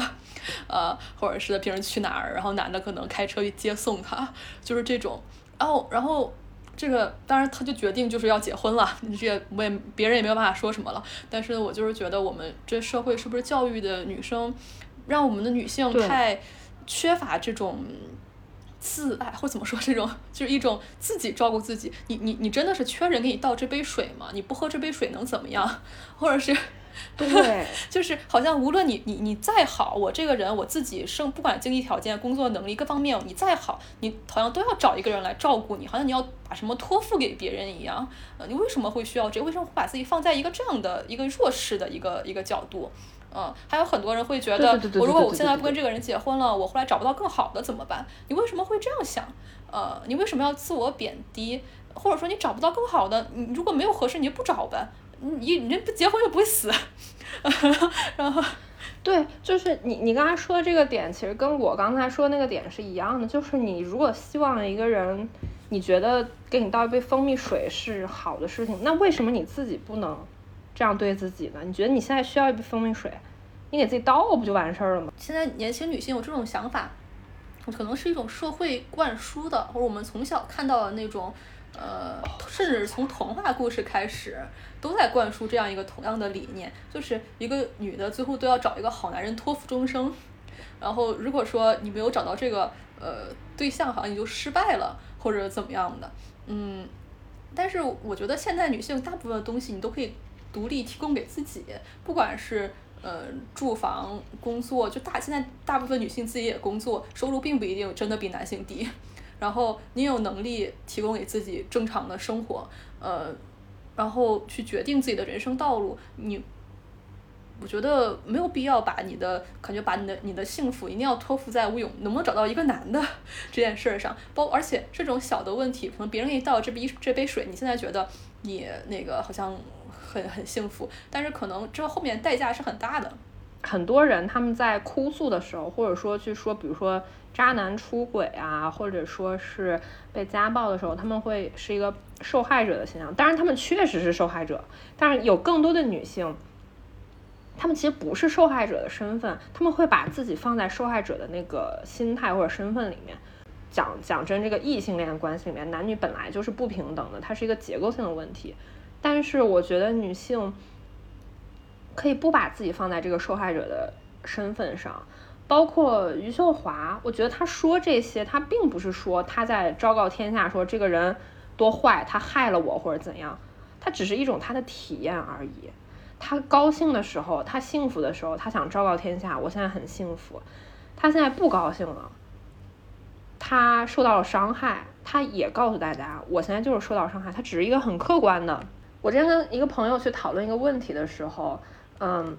Speaker 1: 呃，或者是平时去哪儿，然后男的可能开车去接送他，就是这种。然后，然后。这个当然，他就决定就是要结婚了。这我也别人也没有办法说什么了。但是我就是觉得，我们这社会是不是教育的女生，让我们的女性太缺乏这种自爱，或怎么说这种，就是一种自己照顾自己。你你你真的是缺人给你倒这杯水吗？你不喝这杯水能怎么样？或者是？
Speaker 2: 对，
Speaker 1: 就是好像无论你你你再好，我这个人我自己生不管经济条件、工作能力各方面，你再好，你好像都要找一个人来照顾你，好像你要把什么托付给别人一样。呃，你为什么会需要这？为什么会把自己放在一个这样的一个弱势的一个一个角度？嗯，还有很多人会觉得，我如果我现在不跟这个人结婚了，我后来找不到更好的怎么办？你为什么会这样想？呃，你为什么要自我贬低？或者说你找不到更好的，你如果没有合适，你就不找呗。你你不结婚就不会死，然后，
Speaker 2: 对，就是你你刚才说的这个点，其实跟我刚才说那个点是一样的。就是你如果希望一个人，你觉得给你倒一杯蜂蜜水是好的事情，那为什么你自己不能这样对自己呢？你觉得你现在需要一杯蜂蜜水，你给自己倒不就完事儿了吗？
Speaker 1: 现在年轻女性有这种想法，可能是一种社会灌输的，或者我们从小看到的那种。呃，甚至从童话故事开始，都在灌输这样一个同样的理念，就是一个女的最后都要找一个好男人托付终生。然后如果说你没有找到这个呃对象，好像你就失败了，或者怎么样的。嗯，但是我觉得现在女性大部分的东西你都可以独立提供给自己，不管是呃住房、工作，就大现在大部分女性自己也工作，收入并不一定真的比男性低。然后你有能力提供给自己正常的生活，呃，然后去决定自己的人生道路。你，我觉得没有必要把你的感觉，把你的你的幸福一定要托付在我有能不能找到一个男的 这件事上。包而且这种小的问题，可能别人一倒这杯这杯水，你现在觉得你那个好像很很幸福，但是可能这后面代价是很大的。
Speaker 2: 很多人他们在哭诉的时候，或者说去说，比如说。渣男出轨啊，或者说是被家暴的时候，他们会是一个受害者的形象。当然，他们确实是受害者，但是有更多的女性，她们其实不是受害者的身份，他们会把自己放在受害者的那个心态或者身份里面。讲讲真，这个异性恋关系里面，男女本来就是不平等的，它是一个结构性的问题。但是，我觉得女性可以不把自己放在这个受害者的身份上。包括余秀华，我觉得她说这些，她并不是说她在昭告天下说这个人多坏，他害了我或者怎样，他只是一种他的体验而已。他高兴的时候，他幸福的时候，他想昭告天下，我现在很幸福。他现在不高兴了，他受到了伤害，他也告诉大家，我现在就是受到伤害，他只是一个很客观的。我之前跟一个朋友去讨论一个问题的时候，嗯，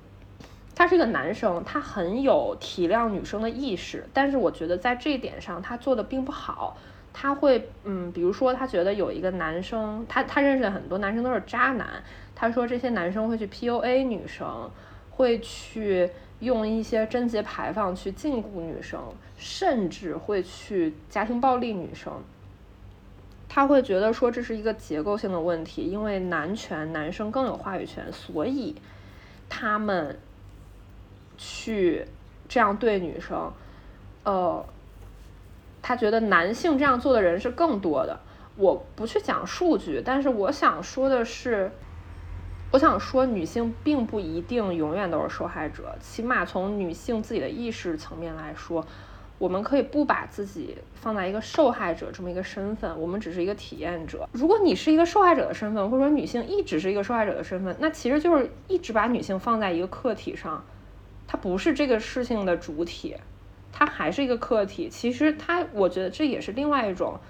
Speaker 2: 他是一个男生，他很有体谅女生的意识，但是我觉得在这一点上他做的并不好。他会，嗯，比如说他觉得有一个男生，他他认识的很多男生都是渣男，他说这些男生会去 PUA 女生，会去用一些贞洁牌坊去禁锢女生，甚至会去家庭暴力女生。他会觉得说这是一个结构性的问题，因为男权男生更有话语权，所以他们去这样对女生，呃，他觉得男性这样做的人是更多的。我不去讲数据，但是我想说的是，我想说女性并不一定永远都是受害者，起码从女性自己的意识层面来说。我们可以不把自己放在一个受害者这么一个身份，我们只是一个体验者。如果你是一个受害者的身份，或者说女性一直是一个受害者的身份，那其实就是一直把女性放在一个客体上，它不是这个事情的主体，它还是一个客体。其实它，我觉得这也是另外一种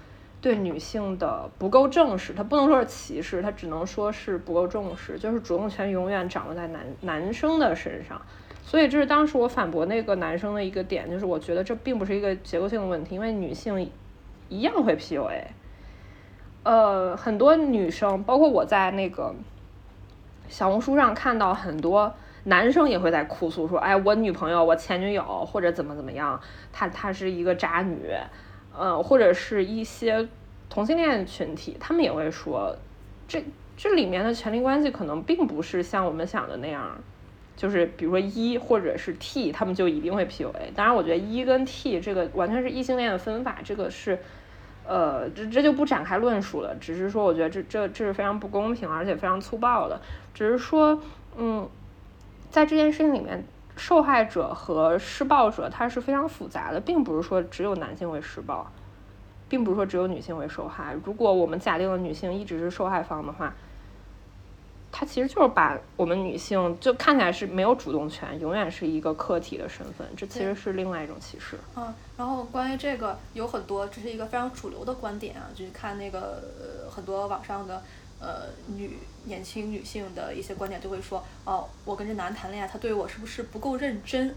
Speaker 2: 对女性的不够正视。它不能说是歧视，它只能说是不够重视。就是主动权永远掌握在男男生的身上。所以这是当时我反驳那个男生的一个点，就是我觉得这并不是一个结构性的问题，因为女性一样会 PUA。呃，很多女生，包括我在那个小红书上看到很多男生也会在哭诉说：“哎，我女朋友，我前女友或者怎么怎么样，她她是一个渣女。”呃，或者是一些同性恋群体，他们也会说，这这里面的权力关系可能并不是像我们想的那样。就是比如说一或者是 T，他们就一定会 PUA。当然，我觉得一跟 T 这个完全是异性恋的分法，这个是，呃，这这就不展开论述了。只是说，我觉得这这这是非常不公平，而且非常粗暴的。只是说，嗯，在这件事情里面，受害者和施暴者他是非常复杂的，并不是说只有男性会施暴，并不是说只有女性会受害。如果我们假定了女性一直是受害方的话。他其实就是把我们女性就看起来是没有主动权，永远是一个客体的身份，这其实是另外一种歧视。
Speaker 1: 嗯，然后关于这个有很多，这是一个非常主流的观点啊，就是看那个很多网上的呃女年轻女性的一些观点，就会说哦，我跟这男谈恋爱，他对我是不是不够认真，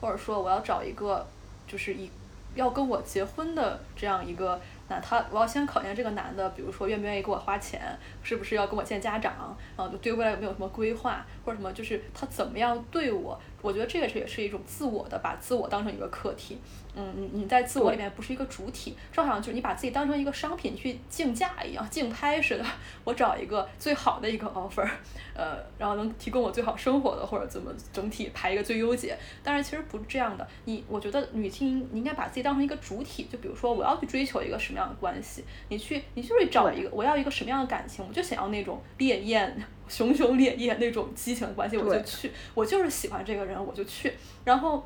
Speaker 1: 或者说我要找一个就是一要跟我结婚的这样一个。那他，我要先考验这个男的，比如说愿不愿意给我花钱，是不是要跟我见家长，啊就对未来有没有什么规划，或者什么，就是他怎么样对我。我觉得这个是也是一种自我的，把自我当成一个客体。嗯，你你在自我里面不是一个主体，就好像就是你把自己当成一个商品去竞价一样，竞拍似的。我找一个最好的一个 offer，呃，然后能提供我最好生活的，或者怎么整体排一个最优解。但是其实不是这样的。你我觉得女性你应该把自己当成一个主体，就比如说我要去追求一个什么样的关系，你去你就是找一个我要一个什么样的感情，我就想要那种烈焰。熊熊烈焰那种激情的关系，我就去，我就是喜欢这个人，我就去，然后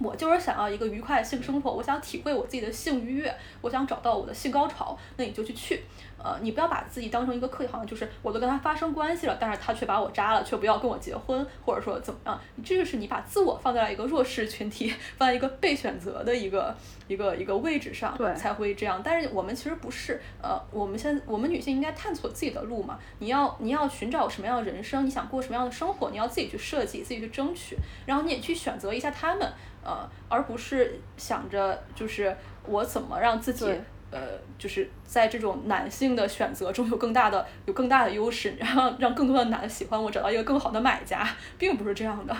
Speaker 1: 我就是想要一个愉快的性生活，我想体会我自己的性愉悦，我想找到我的性高潮，那你就去去。呃，你不要把自己当成一个客体，好像就是我都跟他发生关系了，但是他却把我扎了，却不要跟我结婚，或者说怎么样？这就是你把自我放在了一个弱势群体，放在一个被选择的一个一个一个位置上，
Speaker 2: 对，
Speaker 1: 才会这样。但是我们其实不是，呃，我们现我们女性应该探索自己的路嘛。你要你要寻找什么样的人生，你想过什么样的生活，你要自己去设计，自己去争取，然后你也去选择一下他们，呃，而不是想着就是我怎么让自己。呃，就是在这种男性的选择中有更大的有更大的优势，然后让更多的男的喜欢我，找到一个更好的买家，并不是这样的。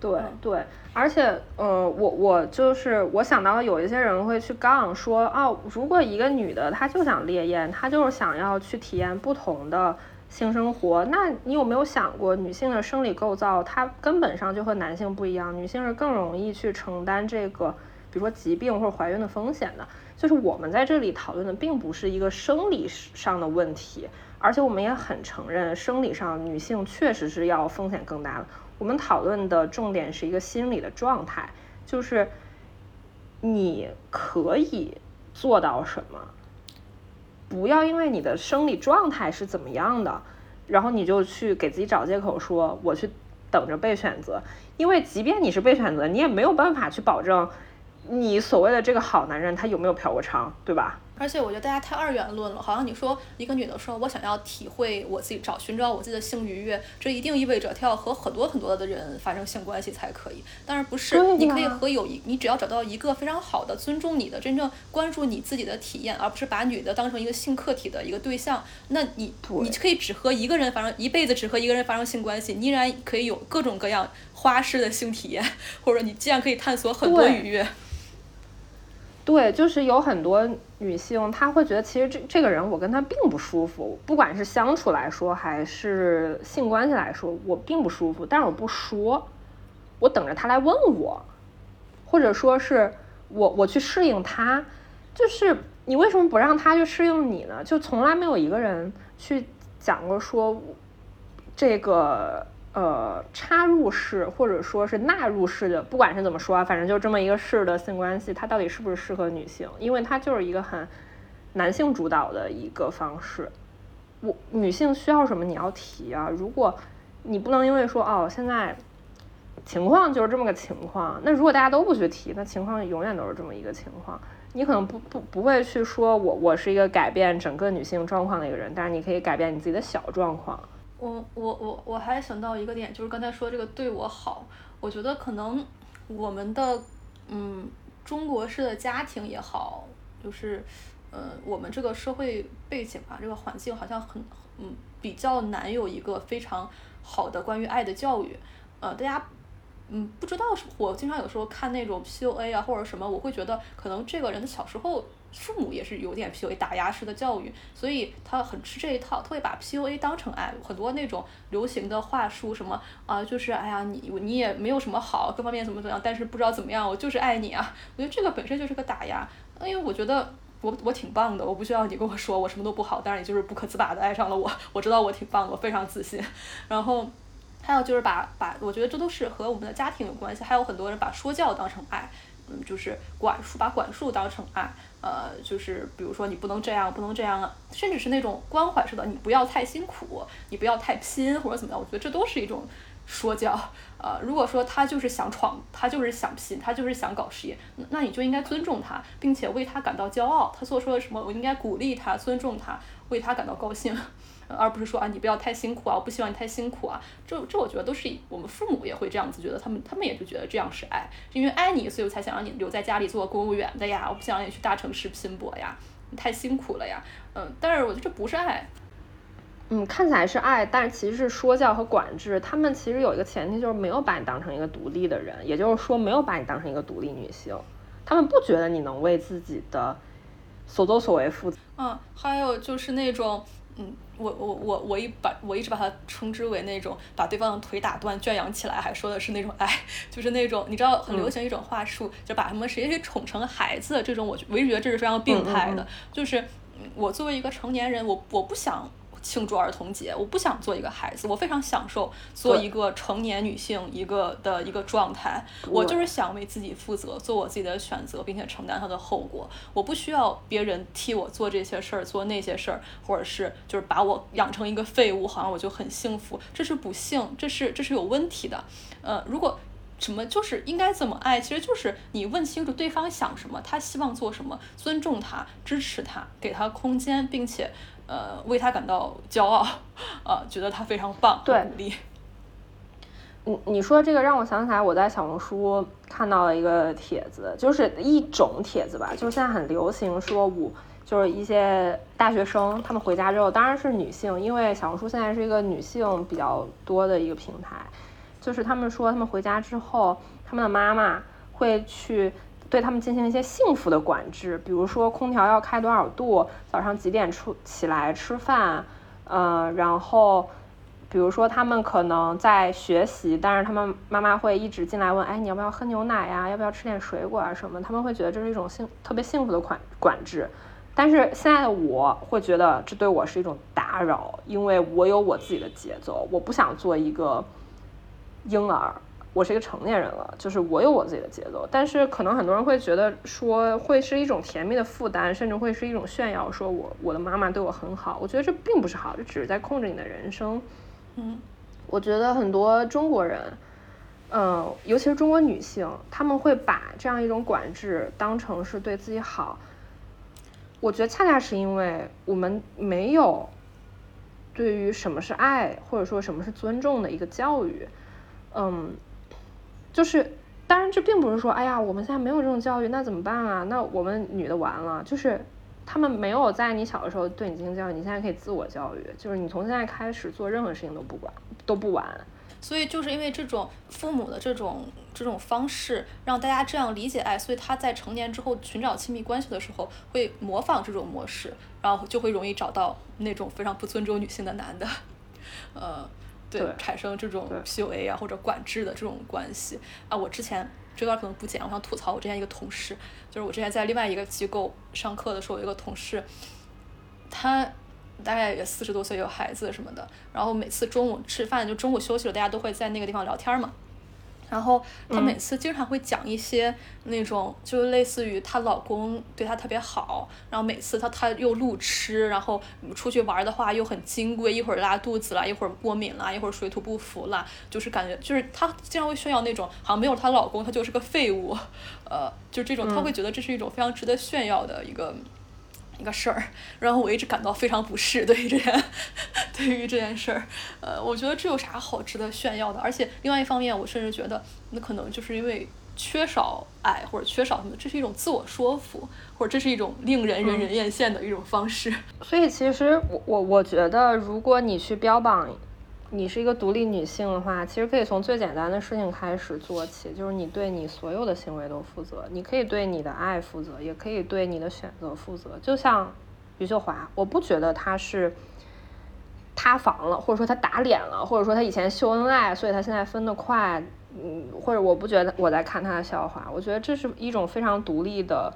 Speaker 2: 对对，而且呃，我我就是我想到有一些人会去杠说，哦，如果一个女的她就想烈焰，她就是想要去体验不同的性生活，那你有没有想过，女性的生理构造它根本上就和男性不一样，女性是更容易去承担这个，比如说疾病或者怀孕的风险的。就是我们在这里讨论的并不是一个生理上的问题，而且我们也很承认生理上女性确实是要风险更大的。我们讨论的重点是一个心理的状态，就是你可以做到什么，不要因为你的生理状态是怎么样的，然后你就去给自己找借口说我去等着被选择，因为即便你是被选择，你也没有办法去保证。你所谓的这个好男人，他有没有嫖过娼，对吧？
Speaker 1: 而且我觉得大家太二元论了，好像你说一个女的说我想要体会我自己找寻找我自己的性愉悦，这一定意味着她要和很多很多的人发生性关系才可以。当然不是，你可以和有一，你只要找到一个非常好的、尊重你的、真正关注你自己的体验，而不是把女的当成一个性客体的一个对象，那你你可以只和一个人发生一辈子只和一个人发生性关系，你依然可以有各种各样花式的性体验，或者你既然可以探索很多愉悦。
Speaker 2: 对，就是有很多女性，她会觉得其实这这个人我跟他并不舒服，不管是相处来说还是性关系来说，我并不舒服，但是我不说，我等着他来问我，或者说是我我去适应他，就是你为什么不让他去适应你呢？就从来没有一个人去讲过说这个。呃，插入式或者说是纳入式的，不管是怎么说啊，反正就这么一个式的性关系，它到底是不是适合女性？因为它就是一个很男性主导的一个方式。我女性需要什么你要提啊，如果你不能因为说哦现在情况就是这么个情况，那如果大家都不去提，那情况永远都是这么一个情况。你可能不不不会去说我我是一个改变整个女性状况的一个人，但是你可以改变你自己的小状况。
Speaker 1: 我我我我还想到一个点，就是刚才说这个对我好，我觉得可能我们的嗯中国式的家庭也好，就是呃我们这个社会背景啊，这个环境好像很嗯比较难有一个非常好的关于爱的教育，呃大家嗯不知道，我经常有时候看那种 PUA 啊或者什么，我会觉得可能这个人的小时候。父母也是有点 PUA 打压式的教育，所以他很吃这一套，他会把 PUA 当成爱，很多那种流行的话术，什么啊，就是哎呀，你你也没有什么好，各方面怎么怎么样，但是不知道怎么样，我就是爱你啊。我觉得这个本身就是个打压，因为我觉得我我挺棒的，我不需要你跟我说我什么都不好，但是你就是不可自拔的爱上了我，我知道我挺棒，我非常自信。然后还有就是把把，我觉得这都是和我们的家庭有关系，还有很多人把说教当成爱，嗯，就是管束，把管束当成爱。呃，就是比如说你不能这样，不能这样，甚至是那种关怀式的，你不要太辛苦，你不要太拼或者怎么样，我觉得这都是一种说教。呃，如果说他就是想闯，他就是想拼，他就是想搞事业，那你就应该尊重他，并且为他感到骄傲。他做出了什么，我应该鼓励他，尊重他，为他感到高兴。而不是说啊，你不要太辛苦啊，我不希望你太辛苦啊。这这，我觉得都是我们父母也会这样子觉得，他们他们也就觉得这样是爱，因为爱你，所以我才想让你留在家里做公务员的呀，我不想让你去大城市拼搏呀，你太辛苦了呀。嗯，但是我觉得这不是爱。
Speaker 2: 嗯，看起来是爱，但是其实是说教和管制。他们其实有一个前提，就是没有把你当成一个独立的人，也就是说，没有把你当成一个独立女性。他们不觉得你能为自己的所作所为负责。
Speaker 1: 嗯，还有就是那种。嗯，我我我我一把我一直把它称之为那种把对方的腿打断圈养起来，还说的是那种 哎，就是那种你知道很流行一种话术，就把什么谁谁宠成孩子，这种我我一直觉得这是非常病态的，就是我作为一个成年人，我我不想。庆祝儿童节，我不想做一个孩子，我非常享受做一个成年女性一个的一个状态。我就是想为自己负责，做我自己的选择，并且承担它的后果。我不需要别人替我做这些事儿，做那些事儿，或者是就是把我养成一个废物，好像我就很幸福。这是不幸，这是这是有问题的。呃，如果什么就是应该怎么爱，其实就是你问清楚对方想什么，他希望做什么，尊重他，支持他，给他空间，并且。呃，为他感到骄傲，呃，觉得他非常棒，
Speaker 2: 对，
Speaker 1: 鼓励。
Speaker 2: 你你说这个让我想起来，我在小红书看到了一个帖子，就是一种帖子吧，就是现在很流行说，我就是一些大学生，他们回家之后，当然是女性，因为小红书现在是一个女性比较多的一个平台，就是他们说他们回家之后，他们的妈妈会去。对他们进行一些幸福的管制，比如说空调要开多少度，早上几点出起来吃饭，嗯，然后比如说他们可能在学习，但是他们妈妈会一直进来问，哎，你要不要喝牛奶呀？要不要吃点水果啊什么？他们会觉得这是一种幸特别幸福的管管制，但是现在的我会觉得这对我是一种打扰，因为我有我自己的节奏，我不想做一个婴儿。我是一个成年人了，就是我有我自己的节奏，但是可能很多人会觉得说会是一种甜蜜的负担，甚至会是一种炫耀，说我我的妈妈对我很好，我觉得这并不是好，这只是在控制你的人生。
Speaker 1: 嗯，
Speaker 2: 我觉得很多中国人，嗯，尤其是中国女性，他们会把这样一种管制当成是对自己好。我觉得恰恰是因为我们没有对于什么是爱，或者说什么是尊重的一个教育，嗯，就是当然这并不是说，哎呀，我们现在没有这种教育，那怎么办啊？那我们女的完了，就是他们没有在你小的时候对你进行教育，你现在可以自我教育，就是你从现在开始做任何事情都不管都不晚。
Speaker 1: 所以就是因为这种父母的这种这种方式，让大家这样理解爱，所以他在成年之后寻找亲密关系的时候，会模仿这种模式，然后就会容易找到那种非常不尊重女性的男的，呃，对，产生这种 PUA 啊或者管制的这种关系啊。我之前这段可能不剪，我想吐槽我之前一个同事，就是我之前在另外一个机构上课的时候，有一个同事，他。大概也四十多岁，有孩子什么的。然后每次中午吃饭，就中午休息了，大家都会在那个地方聊天嘛。然后她每次经常会讲一些那种，就是类似于她老公对她特别好，然后每次她她又路痴，然后出去玩的话又很金贵，一会儿拉肚子了，一会儿过敏了，一会儿水土不服了，就是感觉就是她经常会炫耀那种，好像没有她老公她就是个废物，呃，就这种，她会觉得这是一种非常值得炫耀的一个。一个事儿，然后我一直感到非常不适，对于这件，对于这件事儿，呃，我觉得这有啥好值得炫耀的？而且另外一方面，我甚至觉得，那可能就是因为缺少爱或者缺少什么，这是一种自我说服，或者这是一种令人人人艳羡的一种方式。
Speaker 2: 所以其实我我我觉得，如果你去标榜。你是一个独立女性的话，其实可以从最简单的事情开始做起，就是你对你所有的行为都负责。你可以对你的爱负责，也可以对你的选择负责。就像余秀华，我不觉得她是塌房了，或者说她打脸了，或者说她以前秀恩爱，所以她现在分得快。嗯，或者我不觉得我在看她的笑话。我觉得这是一种非常独立的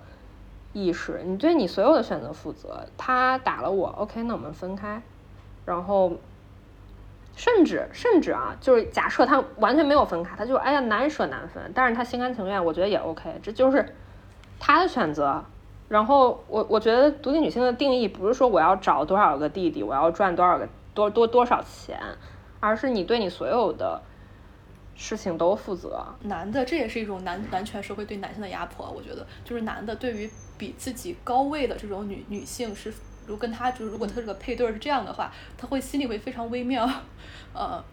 Speaker 2: 意识。你对你所有的选择负责。他打了我，OK，那我们分开，然后。甚至甚至啊，就是假设他完全没有分开，他就哎呀难舍难分，但是他心甘情愿，我觉得也 OK，这就是他的选择。然后我我觉得独立女性的定义不是说我要找多少个弟弟，我要赚多少个多多多少钱，而是你对你所有的事情都负责。
Speaker 1: 男的这也是一种男男权社会对男性的压迫，我觉得就是男的对于比自己高位的这种女女性是。如果跟他就是，如果他这个配对是这样的话，他会心里会非常微妙，呃，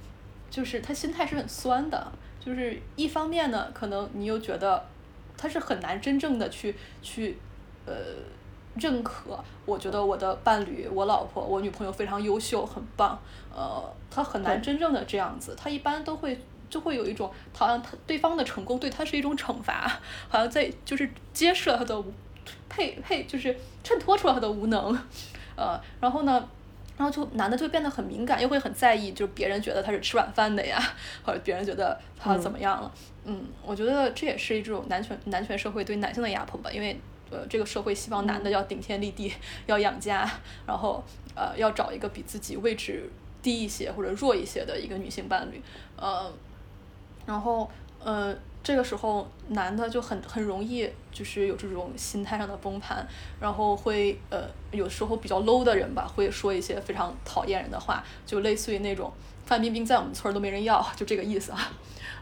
Speaker 1: 就是他心态是很酸的。就是一方面呢，可能你又觉得他是很难真正的去去呃认可。我觉得我的伴侣、我老婆、我女朋友非常优秀，很棒。呃，他很难真正的这样子。他一般都会就会有一种，好像他对方的成功对他是一种惩罚，好像在就是揭示了他的。配配就是衬托出了他的无能，呃，然后呢，然后就男的就变得很敏感，又会很在意，就是别人觉得他是吃软饭的呀，或者别人觉得他怎么样了，嗯，我觉得这也是一种男权男权社会对男性的压迫吧，因为呃这个社会希望男的要顶天立地，要养家，然后呃要找一个比自己位置低一些或者弱一些的一个女性伴侣，呃，然后呃。这个时候，男的就很很容易就是有这种心态上的崩盘，然后会呃有时候比较 low 的人吧，会说一些非常讨厌人的话，就类似于那种范冰冰在我们村儿都没人要，就这个意思啊，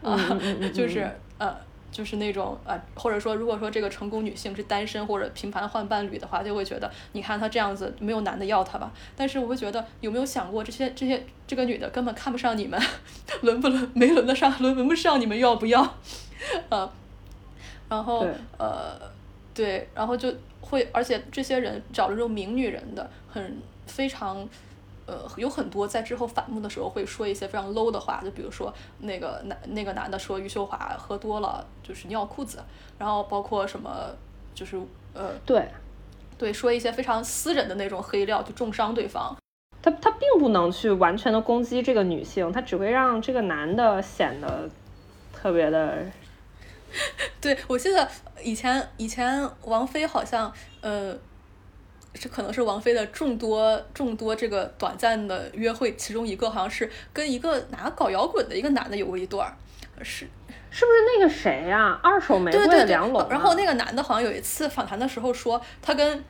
Speaker 1: 啊，就是呃。就是那种呃，或者说，如果说这个成功女性是单身或者频繁换伴侣的话，就会觉得，你看她这样子，没有男的要她吧？但是我会觉得，有没有想过，这些这些这个女的根本看不上你们，轮不轮没轮得上，轮轮不上你们要不要？呃，然后呃，对，然后就会，而且这些人找了这种名女人的，很非常。呃，有很多在之后反目的时候会说一些非常 low 的话，就比如说那个男那个男的说余秀华喝多了就是尿裤子，然后包括什么就是呃
Speaker 2: 对
Speaker 1: 对说一些非常私人的那种黑料，就重伤对方。
Speaker 2: 他他并不能去完全的攻击这个女性，他只会让这个男的显得特别的。
Speaker 1: 对，我记得以前以前王菲好像呃。这可能是王菲的众多众多这个短暂的约会，其中一个好像是跟一个哪个搞摇滚的一个男的有过一段儿，是
Speaker 2: 是不是那个谁呀？二手玫瑰的梁龙。
Speaker 1: 然后那个男的好像有一次访谈的时候说，他跟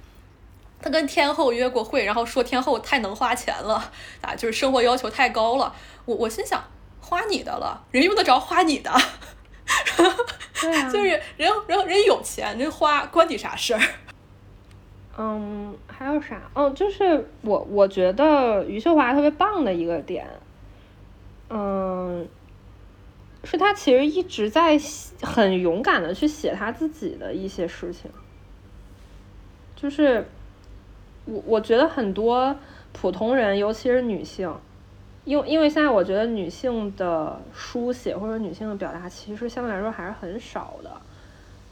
Speaker 1: 他跟天后约过会，然后说天后太能花钱了啊，就是生活要求太高了。我我心想，花你的了，人用得着花你的？
Speaker 2: 对啊，
Speaker 1: 就是人人人有钱，人花关你啥事儿？
Speaker 2: 嗯，还有啥？哦，就是我我觉得余秀华特别棒的一个点，嗯，是他其实一直在很勇敢的去写他自己的一些事情，就是我我觉得很多普通人，尤其是女性，因为因为现在我觉得女性的书写或者女性的表达，其实相对来说还是很少的。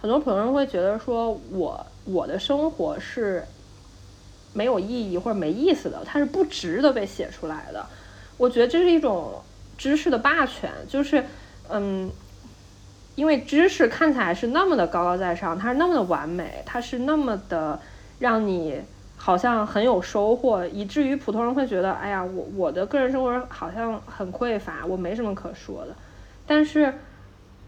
Speaker 2: 很多普通人会觉得说，我我的生活是没有意义或者没意思的，它是不值得被写出来的。我觉得这是一种知识的霸权，就是嗯，因为知识看起来是那么的高高在上，它是那么的完美，它是那么的让你好像很有收获，以至于普通人会觉得，哎呀，我我的个人生活好像很匮乏，我没什么可说的。但是。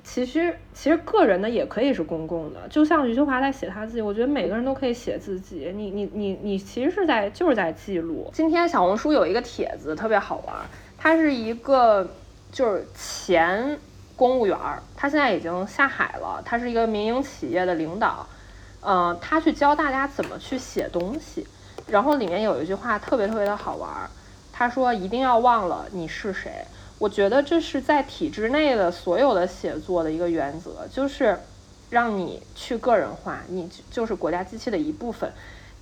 Speaker 2: 其实，其实个人的也可以是公共的，就像余秀华在写他自己，我觉得每个人都可以写自己。你你你你，其实是在就是在记录。今天小红书有一个帖子特别好玩，他是一个就是前公务员，他现在已经下海了，他是一个民营企业的领导，嗯，他去教大家怎么去写东西，然后里面有一句话特别特别的好玩儿，他说一定要忘了你是谁。我觉得这是在体制内的所有的写作的一个原则，就是让你去个人化，你就是国家机器的一部分。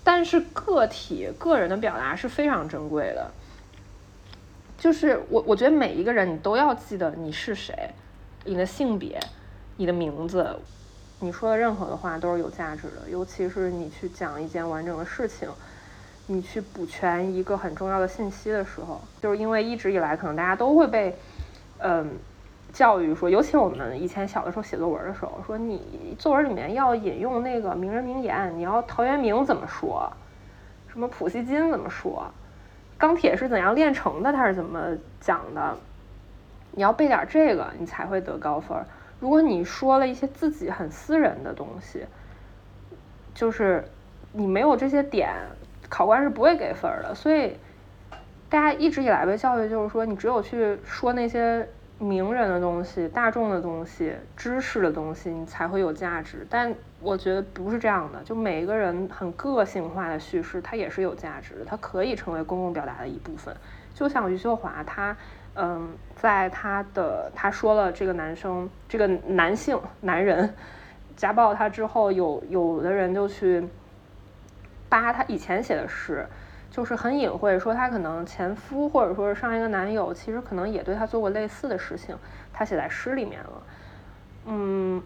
Speaker 2: 但是个体个人的表达是非常珍贵的，就是我我觉得每一个人你都要记得你是谁，你的性别，你的名字，你说的任何的话都是有价值的，尤其是你去讲一件完整的事情。你去补全一个很重要的信息的时候，就是因为一直以来可能大家都会被，嗯，教育说，尤其我们以前小的时候写作文的时候，说你作文里面要引用那个名人名言，你要陶渊明怎么说，什么普希金怎么说，钢铁是怎样炼成的，他是怎么讲的，你要背点这个，你才会得高分。如果你说了一些自己很私人的东西，就是你没有这些点。考官是不会给分的，所以大家一直以来的教育就是说，你只有去说那些名人的东西、大众的东西、知识的东西，你才会有价值。但我觉得不是这样的，就每一个人很个性化的叙事，它也是有价值的，它可以成为公共表达的一部分。就像余秀华，他嗯，在他的他说了这个男生、这个男性男人家暴他之后，有有的人就去。扒他以前写的诗，就是很隐晦，说他可能前夫或者说是上一个男友，其实可能也对他做过类似的事情，他写在诗里面了。嗯，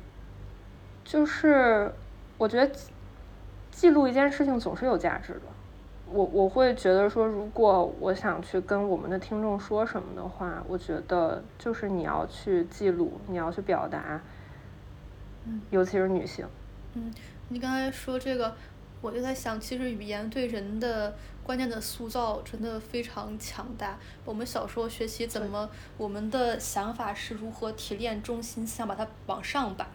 Speaker 2: 就是我觉得记录一件事情总是有价值的。我我会觉得说，如果我想去跟我们的听众说什么的话，我觉得就是你要去记录，你要去表达，嗯尤其是女性。
Speaker 1: 嗯，你刚才说这个。我就在想，其实语言对人的观念的塑造真的非常强大。我们小时候学习怎么，我们的想法是如何提炼中心思想，把它往上拔。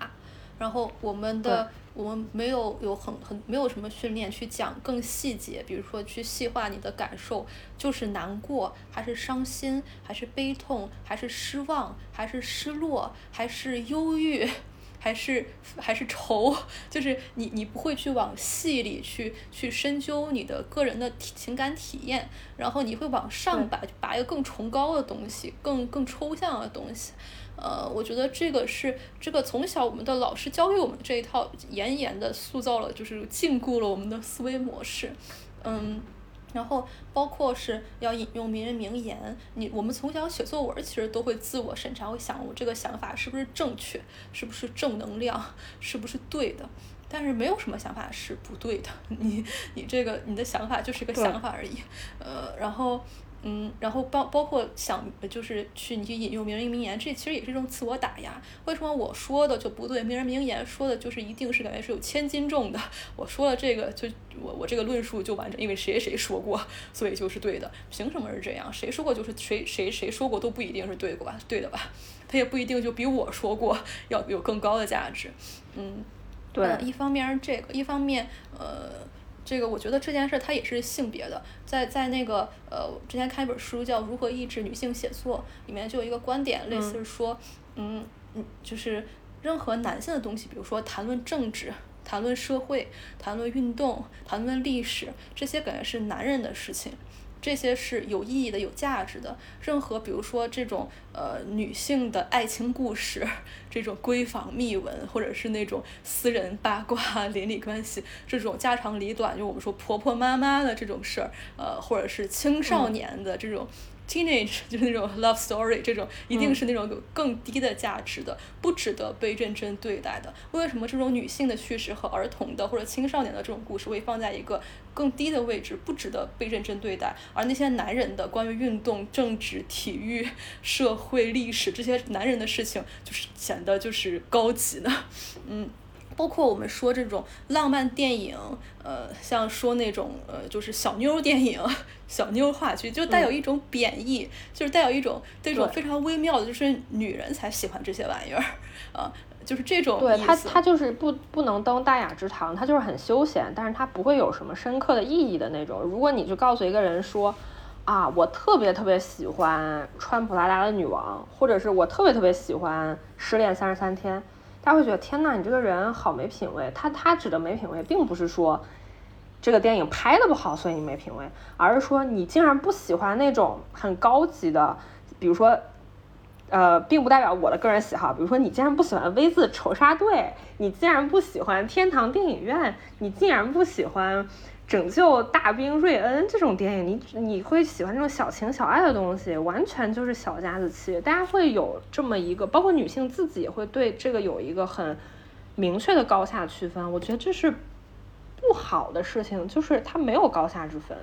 Speaker 1: 然后我们的我们没有有很很没有什么训练去讲更细节，比如说去细化你的感受，就是难过还是伤心，还是悲痛，还是失望，还是失落，还是忧郁。还是还是愁，就是你你不会去往细里去去深究你的个人的情感体验，然后你会往上拔拔一个更崇高的东西，更更抽象的东西，呃，我觉得这个是这个从小我们的老师教给我们这一套，严严的塑造了，就是禁锢了我们的思维模式，嗯。然后包括是要引用名人名言，你我们从小写作文其实都会自我审查，会想我这个想法是不是正确，是不是正能量，是不是对的？但是没有什么想法是不对的，你你这个你的想法就是个想法而已，呃，然后。嗯，然后包包括想就是去你去引用名人名言，这其实也是一种自我打压。为什么我说的就不对？名人名言说的就是一定是感觉是有千斤重的。我说了这个就我我这个论述就完整，因为谁谁说过，所以就是对的。凭什么是这样？谁说过就是谁谁谁说过都不一定是对过吧？对的吧？他也不一定就比我说过 要有更高的价值。嗯，
Speaker 2: 对。
Speaker 1: 一方面是这个，一方面呃。这个我觉得这件事它也是性别的，在在那个呃，之前看一本书叫《如何抑制女性写作》，里面就有一个观点，类似说，嗯嗯，就是任何男性的东西，比如说谈论政治，谈论社会、谈论运动、谈论历史，这些感觉是男人的事情。这些是有意义的、有价值的。任何比如说这种呃女性的爱情故事，这种闺房秘闻，或者是那种私人八卦、邻里关系，这种家长里短，就我们说婆婆妈妈的这种事儿，呃，或者是青少年的这种。Teenage 就是那种 love story，这种一定是那种有更低的价值的，不值得被认真对待的。为什么这种女性的叙事和儿童的或者青少年的这种故事会放在一个更低的位置，不值得被认真对待？而那些男人的关于运动、政治、体育、社会、历史这些男人的事情，就是显得就是高级的，嗯。包括我们说这种浪漫电影，呃，像说那种呃，就是小妞电影、小妞话剧，就带有一种贬义，就是带有一种这种非常微妙的，就是女人才喜欢这些玩意儿，啊，就是这种
Speaker 2: 对他，他就是不不能登大雅之堂，他就是很休闲，但是他不会有什么深刻的意义的那种。如果你就告诉一个人说，啊，我特别特别喜欢穿普拉达的女王，或者是我特别特别喜欢失恋三十三天。大家会觉得天呐，你这个人好没品位。他他指的没品位，并不是说这个电影拍的不好，所以你没品位，而是说你竟然不喜欢那种很高级的，比如说，呃，并不代表我的个人喜好。比如说，你竟然不喜欢 V 字仇杀队，你竟然不喜欢天堂电影院，你竟然不喜欢。拯救大兵瑞恩这种电影，你你会喜欢这种小情小爱的东西，完全就是小家子气。大家会有这么一个，包括女性自己也会对这个有一个很明确的高下区分。我觉得这是不好的事情，就是它没有高下之分。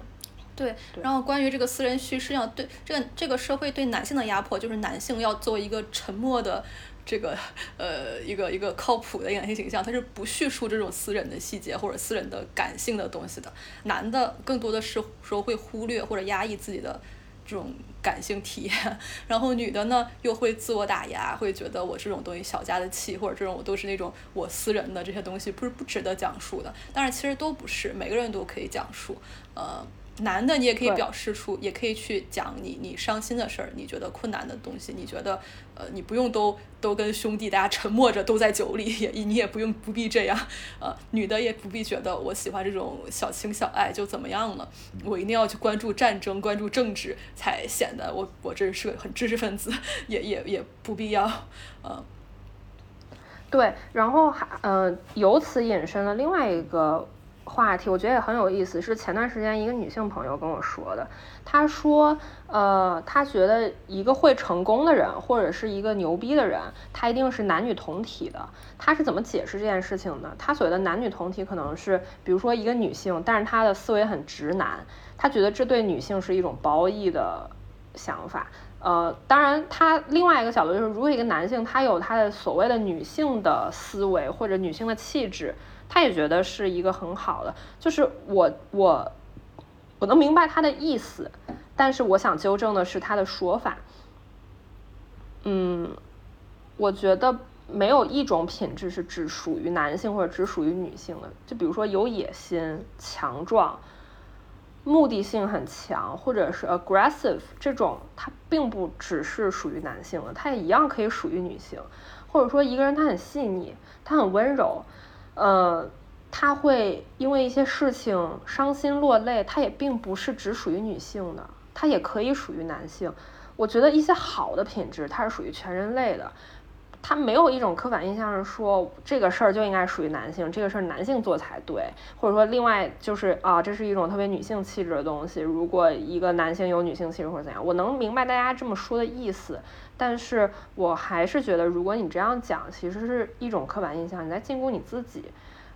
Speaker 1: 对，然后关于这个私人叙事要对这个这个社会对男性的压迫，就是男性要做一个沉默的。这个呃，一个一个靠谱的演戏形象，他是不叙述这种私人的细节或者私人的感性的东西的。男的更多的是说会忽略或者压抑自己的这种感性体验，然后女的呢又会自我打压，会觉得我这种东西小家的气，或者这种我都是那种我私人的这些东西不是不值得讲述的。但是其实都不是，每个人都可以讲述，呃。男的，你也可以表示出，也可以去讲你你伤心的事儿，你觉得困难的东西，你觉得呃，你不用都都跟兄弟大家沉默着都在酒里，也你也不用不必这样，呃，女的也不必觉得我喜欢这种小情小爱就怎么样了，我一定要去关注战争、关注政治才显得我我这是个很知识分子，也也也不必要，呃，
Speaker 2: 对，然后还呃，由此引申了另外一个。话题我觉得也很有意思，是前段时间一个女性朋友跟我说的。她说，呃，她觉得一个会成功的人或者是一个牛逼的人，他一定是男女同体的。她是怎么解释这件事情呢？她所谓的男女同体，可能是比如说一个女性，但是她的思维很直男，她觉得这对女性是一种褒义的想法。呃，当然，他另外一个角度就是，如果一个男性他有他的所谓的女性的思维或者女性的气质。他也觉得是一个很好的，就是我我我能明白他的意思，但是我想纠正的是他的说法。嗯，我觉得没有一种品质是只属于男性或者只属于女性的。就比如说有野心、强壮、目的性很强，或者是 aggressive 这种，它并不只是属于男性的，它也一样可以属于女性。或者说一个人他很细腻，他很温柔。呃，他会因为一些事情伤心落泪，他也并不是只属于女性的，他也可以属于男性。我觉得一些好的品质，它是属于全人类的，他没有一种刻板印象是说这个事儿就应该属于男性，这个事儿男性做才对，或者说另外就是啊，这是一种特别女性气质的东西。如果一个男性有女性气质或者怎样，我能明白大家这么说的意思，但是我还是觉得，如果你这样讲，其实是一种刻板印象，你在禁锢你自己。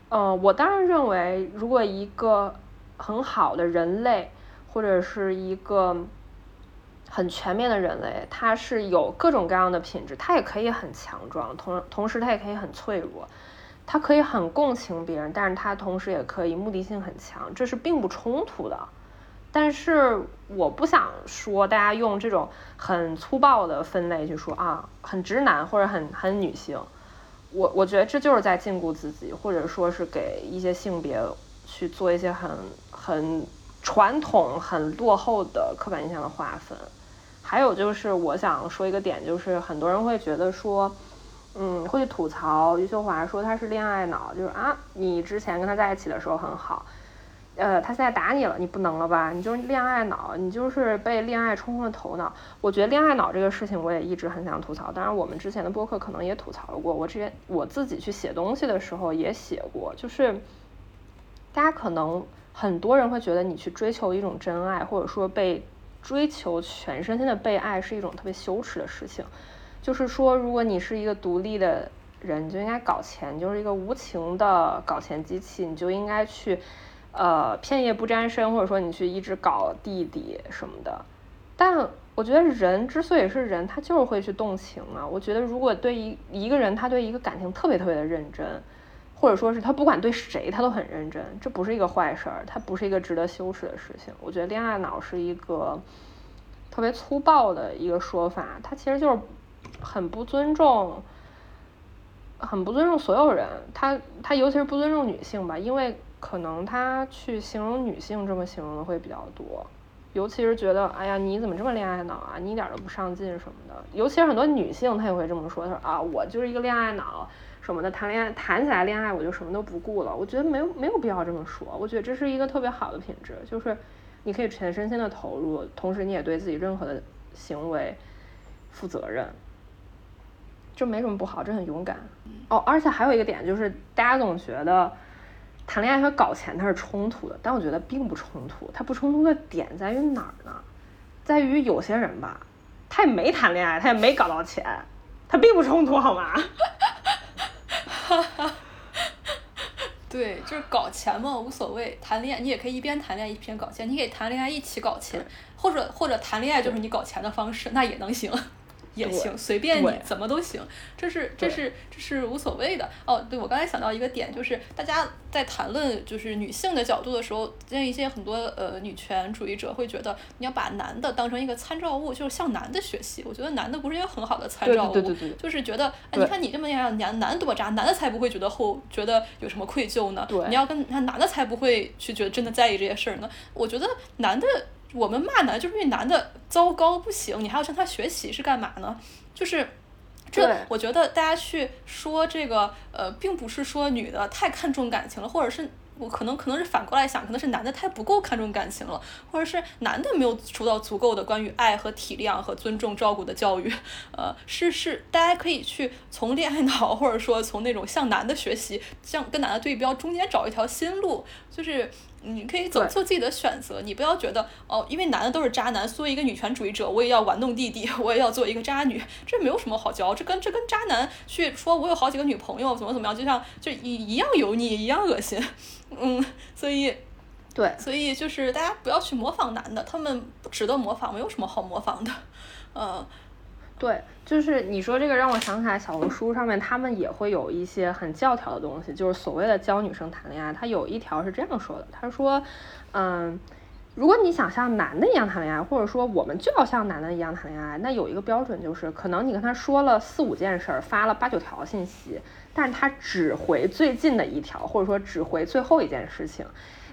Speaker 2: 呃，我当然认为，如果一个很好的人类，或者是一个很全面的人类，他是有各种各样的品质，他也可以很强壮，同同时他也可以很脆弱，他可以很共情别人，但是他同时也可以目的性很强，这是并不冲突的。但是我不想说大家用这种很粗暴的分类去说啊，很直男或者很很女性。我我觉得这就是在禁锢自己，或者说是给一些性别去做一些很很传统、很落后的刻板印象的划分。还有就是，我想说一个点，就是很多人会觉得说，嗯，会吐槽余秀华说他是恋爱脑，就是啊，你之前跟他在一起的时候很好，呃，他现在打你了，你不能了吧？你就是恋爱脑，你就是被恋爱冲昏了头脑。我觉得恋爱脑这个事情我也一直很想吐槽，当然我们之前的播客可能也吐槽过，我之前我自己去写东西的时候也写过，就是大家可能很多人会觉得你去追求一种真爱，或者说被追求全身心的被爱是一种特别羞耻的事情。就是说，如果你是一个独立的人，就应该搞钱，就是一个无情的搞钱机器，你就应该去，呃，片叶不沾身，或者说你去一直搞弟弟什么的。但我觉得人之所以是人，他就是会去动情啊。我觉得如果对一一个人，他对一个感情特别特别的认真，或者说是他不管对谁他都很认真，这不是一个坏事儿，它不是一个值得羞耻的事情。我觉得恋爱脑是一个特别粗暴的一个说法，它其实就是。很不尊重，很不尊重所有人。他他尤其是不尊重女性吧，因为可能他去形容女性这么形容的会比较多。尤其是觉得，哎呀，你怎么这么恋爱脑啊？你一点都不上进什么的。尤其是很多女性，她也会这么说。她说啊，我就是一个恋爱脑什么的，谈恋爱谈起来恋爱我就什么都不顾了。我觉得没有没有必要这么说。我觉得这是一个特别好的品质，就是你可以全身心的投入，同时你也对自己任何的行为负责任。这没什么不好，这很勇敢哦。而且还有一个点就是，大家总觉得谈恋爱和搞钱它是冲突的，但我觉得并不冲突。它不冲突的点在于哪儿呢？在于有些人吧，他也没谈恋爱，他也没搞到钱，他并不冲突，好吗？
Speaker 1: 对，就是搞钱嘛，无所谓。谈恋爱你也可以一边谈恋爱一边搞钱，你可以谈恋爱一起搞钱，或者或者谈恋爱就是你搞钱的方式，那也能行。也行，随便你怎么都行，这是这是这是无所谓的哦。对我刚才想到一个点，就是大家在谈论就是女性的角度的时候，像一些很多呃女权主义者会觉得你要把男的当成一个参照物，就是向男的学习。我觉得男的不是一个很好的参照
Speaker 2: 物，
Speaker 1: 就是觉得哎，你看你这么样，男男多渣，男的才不会觉得后觉得有什么愧疚呢？你要跟男的才不会去觉得真的在意这些事儿呢。我觉得男的。我们骂男就是因为男的糟糕不行，你还要向他学习是干嘛呢？就是这，我觉得大家去说这个，呃，并不是说女的太看重感情了，或者是。我可能可能是反过来想，可能是男的太不够看重感情了，或者是男的没有受到足够的关于爱和体谅和尊重照顾的教育，呃，是是，大家可以去从恋爱脑或者说从那种向男的学习，向跟男的对标中间找一条新路，就是你可以走做自己的选择，你不要觉得哦，因为男的都是渣男，作为一个女权主义者，我也要玩弄弟弟，我也要做一个渣女，这没有什么好骄傲，这跟这跟渣男去说我有好几个女朋友怎么怎么样，就像就一一样油腻一样恶心。嗯，所以，
Speaker 2: 对，
Speaker 1: 所以就是大家不要去模仿男的，他们不值得模仿，没有什么好模仿的。呃，
Speaker 2: 对，就是你说这个让我想起来，小红书上面他们也会有一些很教条的东西，就是所谓的教女生谈恋爱。他有一条是这样说的，他说，嗯，如果你想像男的一样谈恋爱，或者说我们就要像男的一样谈恋爱，那有一个标准就是，可能你跟他说了四五件事儿，发了八九条信息。但他只回最近的一条，或者说只回最后一件事情，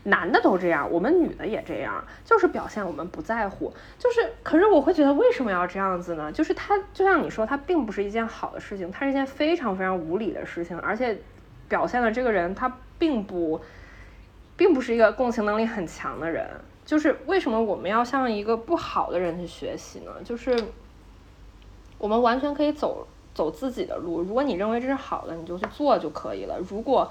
Speaker 2: 男的都这样，我们女的也这样，就是表现我们不在乎，就是，可是我会觉得为什么要这样子呢？就是他就像你说，他并不是一件好的事情，它是一件非常非常无理的事情，而且表现了这个人他并不，并不是一个共情能力很强的人，就是为什么我们要向一个不好的人去学习呢？就是我们完全可以走。走自己的路，如果你认为这是好的，你就去做就可以了。如果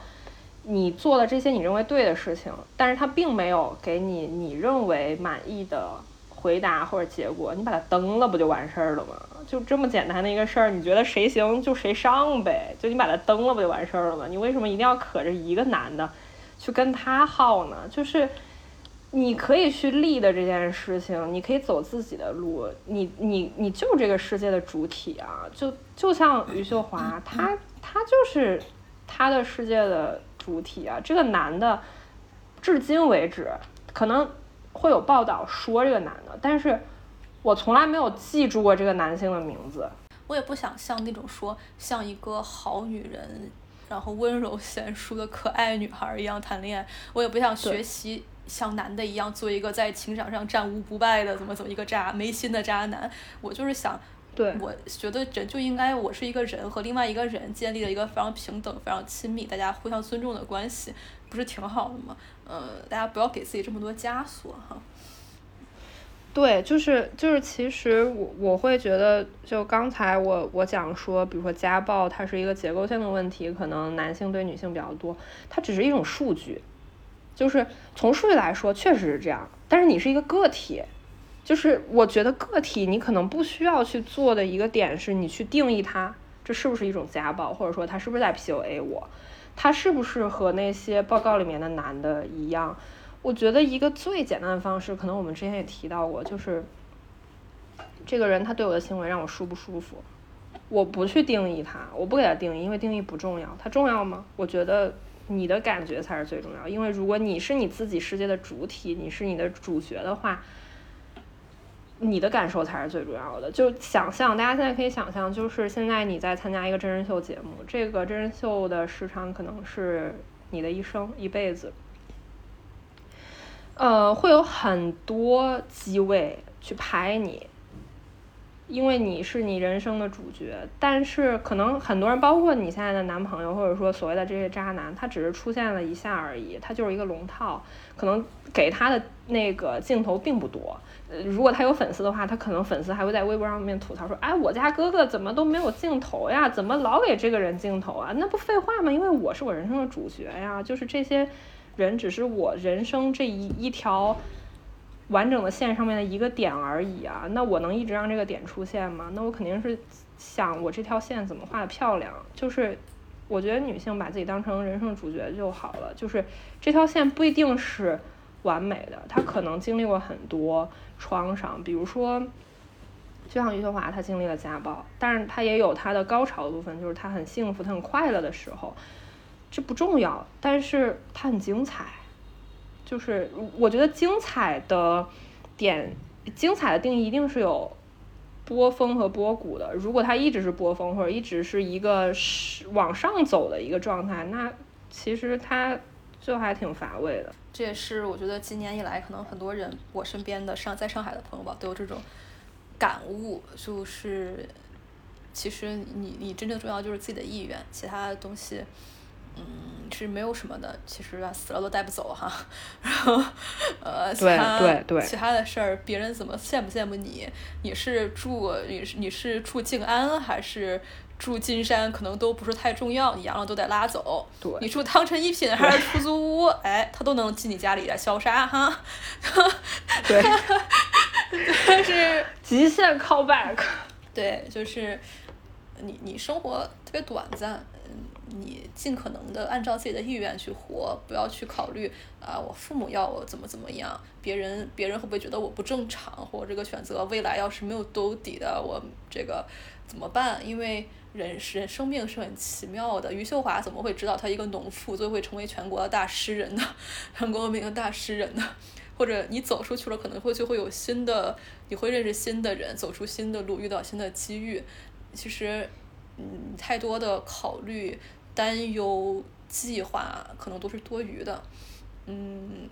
Speaker 2: 你做了这些你认为对的事情，但是他并没有给你你认为满意的回答或者结果，你把它登了不就完事儿了吗？就这么简单的一个事儿，你觉得谁行就谁上呗，就你把它登了不就完事儿了吗？你为什么一定要可着一个男的去跟他耗呢？就是。你可以去立的这件事情，你可以走自己的路，你你你就这个世界的主体啊，就就像余秀华，他他就是他的世界的主体啊。这个男的，至今为止可能会有报道说这个男的，但是我从来没有记住过这个男性的名字。
Speaker 1: 我也不想像那种说像一个好女人，然后温柔贤淑的可爱女孩一样谈恋爱，我也不想学习。像男的一样做一个在情场上战无不败的怎么怎么一个渣没心的渣男，我就是想
Speaker 2: 对，
Speaker 1: 我觉得人就应该我是一个人和另外一个人建立了一个非常平等、非常亲密、大家互相尊重的关系，不是挺好的吗？呃，大家不要给自己这么多枷锁哈。
Speaker 2: 对，就是就是，其实我我会觉得，就刚才我我讲说，比如说家暴，它是一个结构性的问题，可能男性对女性比较多，它只是一种数据，就是从数据来说确实是这样，但是你是一个个体，就是我觉得个体你可能不需要去做的一个点是，你去定义他这是不是一种家暴，或者说他是不是在 PUA 我，他是不是和那些报告里面的男的一样。我觉得一个最简单的方式，可能我们之前也提到过，就是这个人他对我的行为让我舒不舒服，我不去定义他，我不给他定义，因为定义不重要。他重要吗？我觉得你的感觉才是最重要，因为如果你是你自己世界的主体，你是你的主角的话，你的感受才是最重要的。就想象，大家现在可以想象，就是现在你在参加一个真人秀节目，这个真人秀的时长可能是你的一生一辈子。呃，会有很多机位去拍你，因为你是你人生的主角。但是可能很多人，包括你现在的男朋友，或者说所谓的这些渣男，他只是出现了一下而已，他就是一个龙套，可能给他的那个镜头并不多。如果他有粉丝的话，他可能粉丝还会在微博上面吐槽说：“哎，我家哥哥怎么都没有镜头呀？怎么老给这个人镜头啊？那不废话吗？因为我是我人生的主角呀，就是这些。”人只是我人生这一一条完整的线上面的一个点而已啊，那我能一直让这个点出现吗？那我肯定是想我这条线怎么画的漂亮。就是我觉得女性把自己当成人生主角就好了。就是这条线不一定是完美的，她可能经历过很多创伤，比如说就像余秀华，她经历了家暴，但是她也有她的高潮的部分，就是她很幸福、她很快乐的时候。这不重要，但是她很精彩。就是我觉得精彩的点，精彩的定义一定是有波峰和波谷的。如果它一直是波峰，或者一直是一个是往上走的一个状态，那其实它就还挺乏味的。
Speaker 1: 这也是我觉得今年以来，可能很多人我身边的上在上海的朋友吧，都有这种感悟，就是其实你你真正重要就是自己的意愿，其他的东西。嗯，是没有什么的，其实啊，死了都带不走哈。然后，呃，其他其他的事儿，别人怎么羡慕羡慕你？你是住你是你是住静安还是住金山？可能都不是太重要，你养老都得拉走。
Speaker 2: 对，
Speaker 1: 你住汤臣一品还是出租屋？哎，他都能进你家里来消杀哈。
Speaker 2: 对，
Speaker 1: 但是
Speaker 2: 极限 callback。
Speaker 1: 对，就是你你生活特别短暂。嗯你尽可能的按照自己的意愿去活，不要去考虑啊，我父母要我怎么怎么样，别人别人会不会觉得我不正常，或者这个选择未来要是没有兜底的，我这个怎么办？因为人人生命是很奇妙的。余秀华怎么会知道他一个农妇最后会成为全国的大诗人呢？全国名的大诗人呢？或者你走出去了，可能会就会有新的，你会认识新的人，走出新的路，遇到新的机遇。其实，嗯，太多的考虑。担忧、计划可能都是多余的，嗯，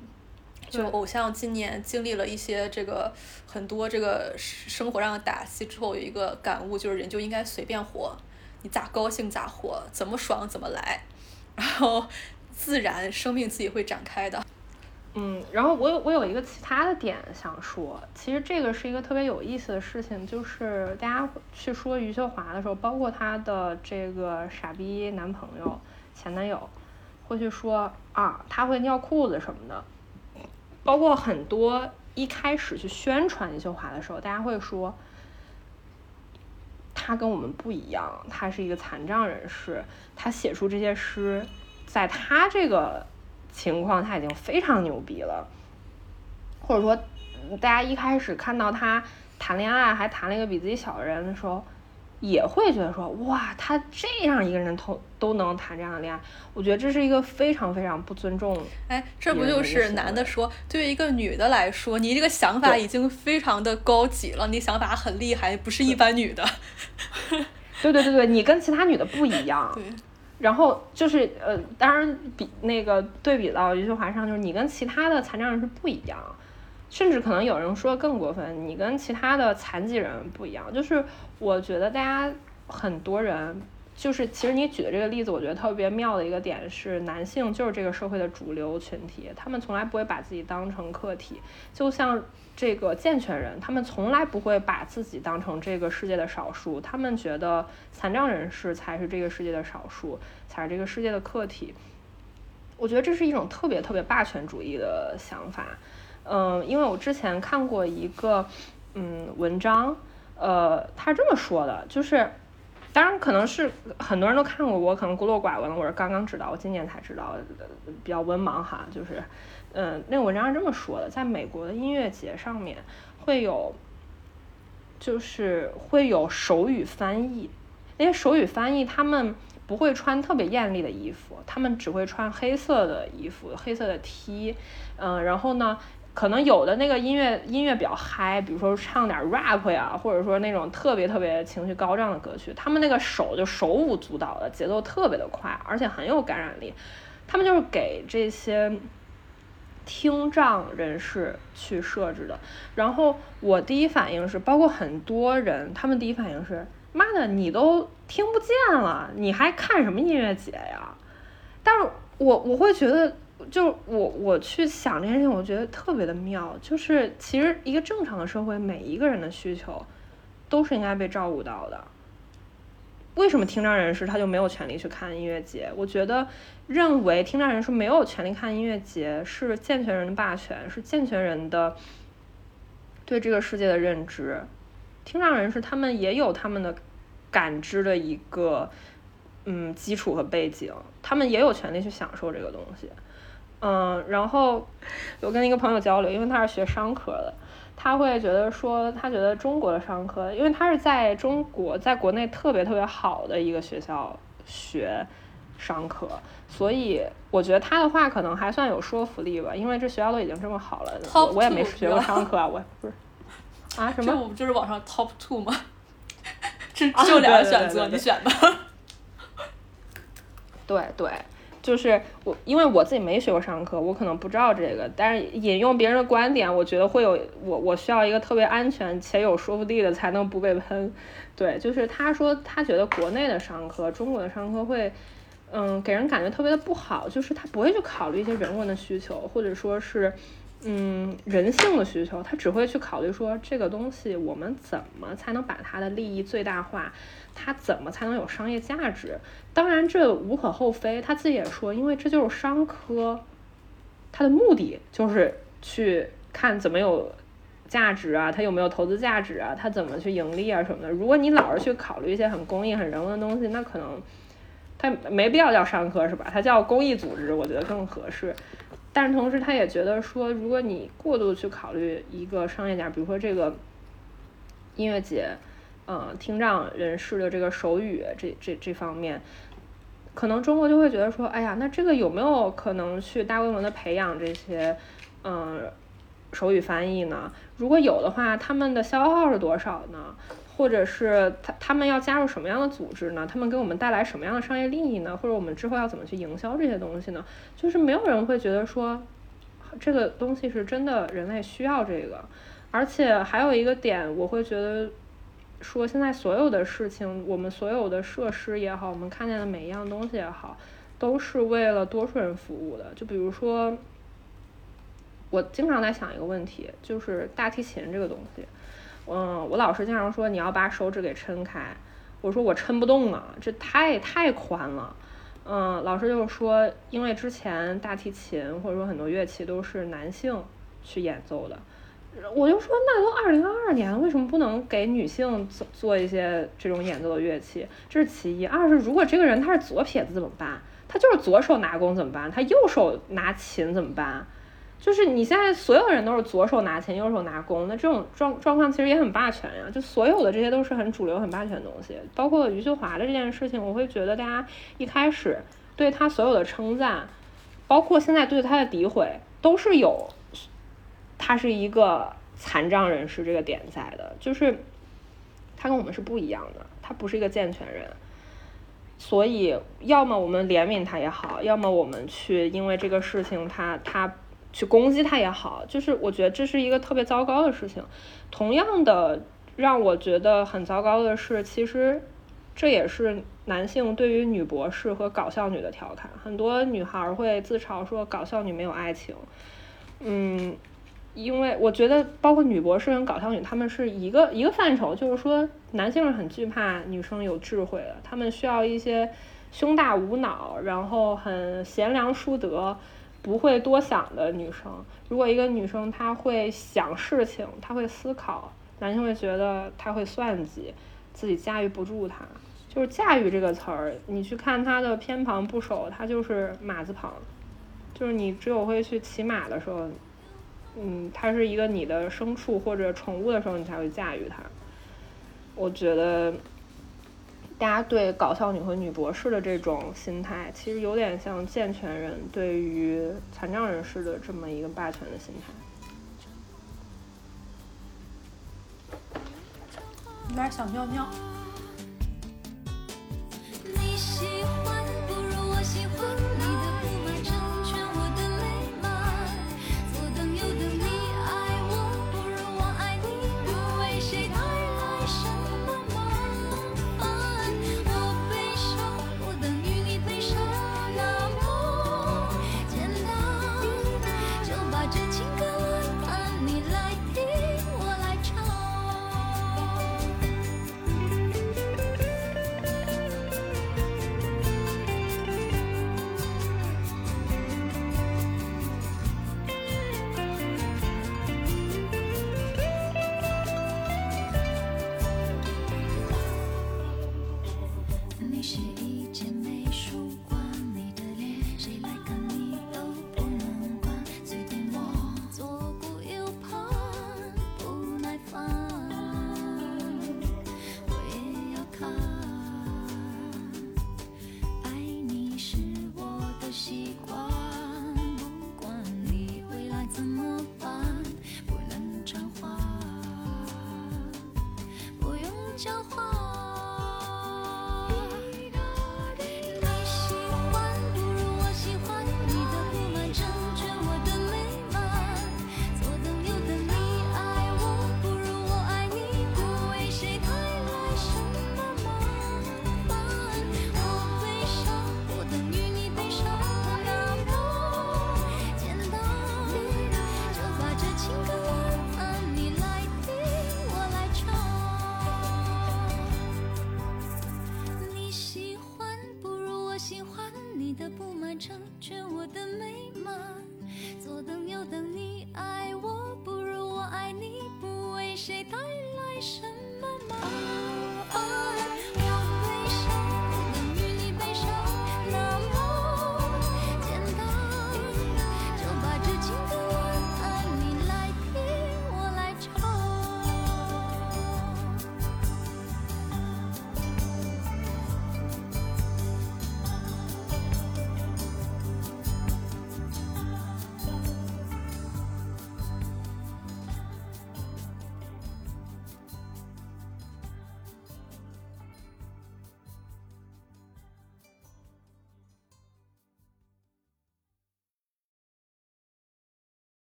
Speaker 1: 就偶像今年经历了一些这个很多这个生活上的打击之后，有一个感悟，就是人就应该随便活，你咋高兴咋活，怎么爽怎么来，然后自然生命自己会展开的。
Speaker 2: 嗯，然后我有我有一个其他的点想说，其实这个是一个特别有意思的事情，就是大家去说余秀华的时候，包括她的这个傻逼男朋友、前男友，会去说啊，他会尿裤子什么的，包括很多一开始去宣传余秀华的时候，大家会说，他跟我们不一样，他是一个残障人士，他写出这些诗，在他这个。情况他已经非常牛逼了，或者说，大家一开始看到他谈恋爱还谈了一个比自己小的人的时候，也会觉得说哇，他这样一个人都都能谈这样的恋爱，我觉得这是一个非常非常不尊重。
Speaker 1: 哎，这不就是男的说，对于一个女的来说，你这个想法已经非常的高级了，你想法很厉害，不是一般女的。
Speaker 2: 对对对对，你跟其他女的不一样。
Speaker 1: 对。
Speaker 2: 然后就是呃，当然比那个对比到余秀华上，就是你跟其他的残障人是不一样，甚至可能有人说更过分，你跟其他的残疾人不一样。就是我觉得大家很多人，就是其实你举的这个例子，我觉得特别妙的一个点是，男性就是这个社会的主流群体，他们从来不会把自己当成客体，就像这个健全人，他们从来不会把自己当成这个世界的少数，他们觉得残障人士才是这个世界的少数，才是这个世界的客体。我觉得这是一种特别特别霸权主义的想法。嗯，因为我之前看过一个嗯文章，呃，他这么说的，就是，当然可能是很多人都看过，我可能孤陋寡闻了，我是刚刚知道，我今年才知道，比较文盲哈，就是，嗯，那个文章是这么说的，在美国的音乐节上面会有，就是会有手语翻译，那些手语翻译他们不会穿特别艳丽的衣服，他们只会穿黑色的衣服，黑色的 T，嗯，然后呢。可能有的那个音乐音乐比较嗨，比如说唱点 rap 呀，或者说那种特别特别情绪高涨的歌曲，他们那个手就手舞足蹈的，节奏特别的快，而且很有感染力。他们就是给这些听障人士去设置的。然后我第一反应是，包括很多人，他们第一反应是：妈的，你都听不见了，你还看什么音乐节呀？但是我我会觉得。就我我去想这件事情，我觉得特别的妙。就是其实一个正常的社会，每一个人的需求都是应该被照顾到的。为什么听障人士他就没有权利去看音乐节？我觉得认为听障人士没有权利看音乐节是健全人的霸权，是健全人的对这个世界的认知。听障人士他们也有他们的感知的一个嗯基础和背景，他们也有权利去享受这个东西。嗯，然后我跟一个朋友交流，因为他是学商科的，他会觉得说，他觉得中国的商科，因为他是在中国，在国内特别特别好的一个学校学商科，所以我觉得他的话可能还算有说服力吧，因为这学校都已经这么好了，我我也没学过商科啊，我不是啊什么？
Speaker 1: 这不就是网上 top two 吗？这就两个选择，你选吧。
Speaker 2: 对 对。就是我，因为我自己没学过商科，我可能不知道这个。但是引用别人的观点，我觉得会有我，我需要一个特别安全且有说服力的，才能不被喷。对，就是他说他觉得国内的商科，中国的商科会，嗯，给人感觉特别的不好，就是他不会去考虑一些人文的需求，或者说是。嗯，人性的需求，他只会去考虑说这个东西我们怎么才能把它的利益最大化，它怎么才能有商业价值？当然这无可厚非，他自己也说，因为这就是商科，它的目的就是去看怎么有价值啊，它有没有投资价值啊，它怎么去盈利啊什么的。如果你老是去考虑一些很公益、很人文的东西，那可能它没必要叫商科是吧？它叫公益组织，我觉得更合适。但是同时，他也觉得说，如果你过度去考虑一个商业价，比如说这个音乐节，呃，听障人士的这个手语这这这方面，可能中国就会觉得说，哎呀，那这个有没有可能去大规模的培养这些，嗯，手语翻译呢？如果有的话，他们的消耗是多少呢？或者是他他们要加入什么样的组织呢？他们给我们带来什么样的商业利益呢？或者我们之后要怎么去营销这些东西呢？就是没有人会觉得说这个东西是真的人类需要这个。而且还有一个点，我会觉得说现在所有的事情，我们所有的设施也好，我们看见的每一样东西也好，都是为了多数人服务的。就比如说，我经常在想一个问题，就是大提琴这个东西。嗯，我老师经常说你要把手指给撑开，我说我撑不动啊，这太太宽了。嗯，老师就是说，因为之前大提琴或者说很多乐器都是男性去演奏的，我就说那都二零二二年了，为什么不能给女性做做一些这种演奏的乐器？这是其一。二是如果这个人他是左撇子怎么办？他就是左手拿弓怎么办？他右手拿琴怎么办？就是你现在所有人都是左手拿琴，右手拿弓，那这种状状况其实也很霸权呀。就所有的这些都是很主流、很霸权的东西，包括余秀华的这件事情，我会觉得大家一开始对他所有的称赞，包括现在对他的诋毁，都是有他是一个残障人士这个点在的，就是他跟我们是不一样的，他不是一个健全人，所以要么我们怜悯他也好，要么我们去因为这个事情他他。去攻击他也好，就是我觉得这是一个特别糟糕的事情。同样的，让我觉得很糟糕的是，其实这也是男性对于女博士和搞笑女的调侃。很多女孩会自嘲说搞笑女没有爱情，嗯。因为我觉得，包括女博士跟搞笑女，他们是一个一个范畴，就是说，男性是很惧怕女生有智慧的，他们需要一些胸大无脑，然后很贤良淑德，不会多想的女生。如果一个女生她会想事情，她会思考，男性会觉得她会算计，自己驾驭不住她。就是驾驭这个词儿，你去看她的偏旁部首，它就是马字旁，就是你只有会去骑马的时候。嗯，它是一个你的牲畜或者宠物的时候，你才会驾驭它。我觉得大家对搞笑女和女博士的这种心态，其实有点像健全人对于残障人士的这么一个霸权的心态。
Speaker 1: 有点想尿尿。
Speaker 3: 成全我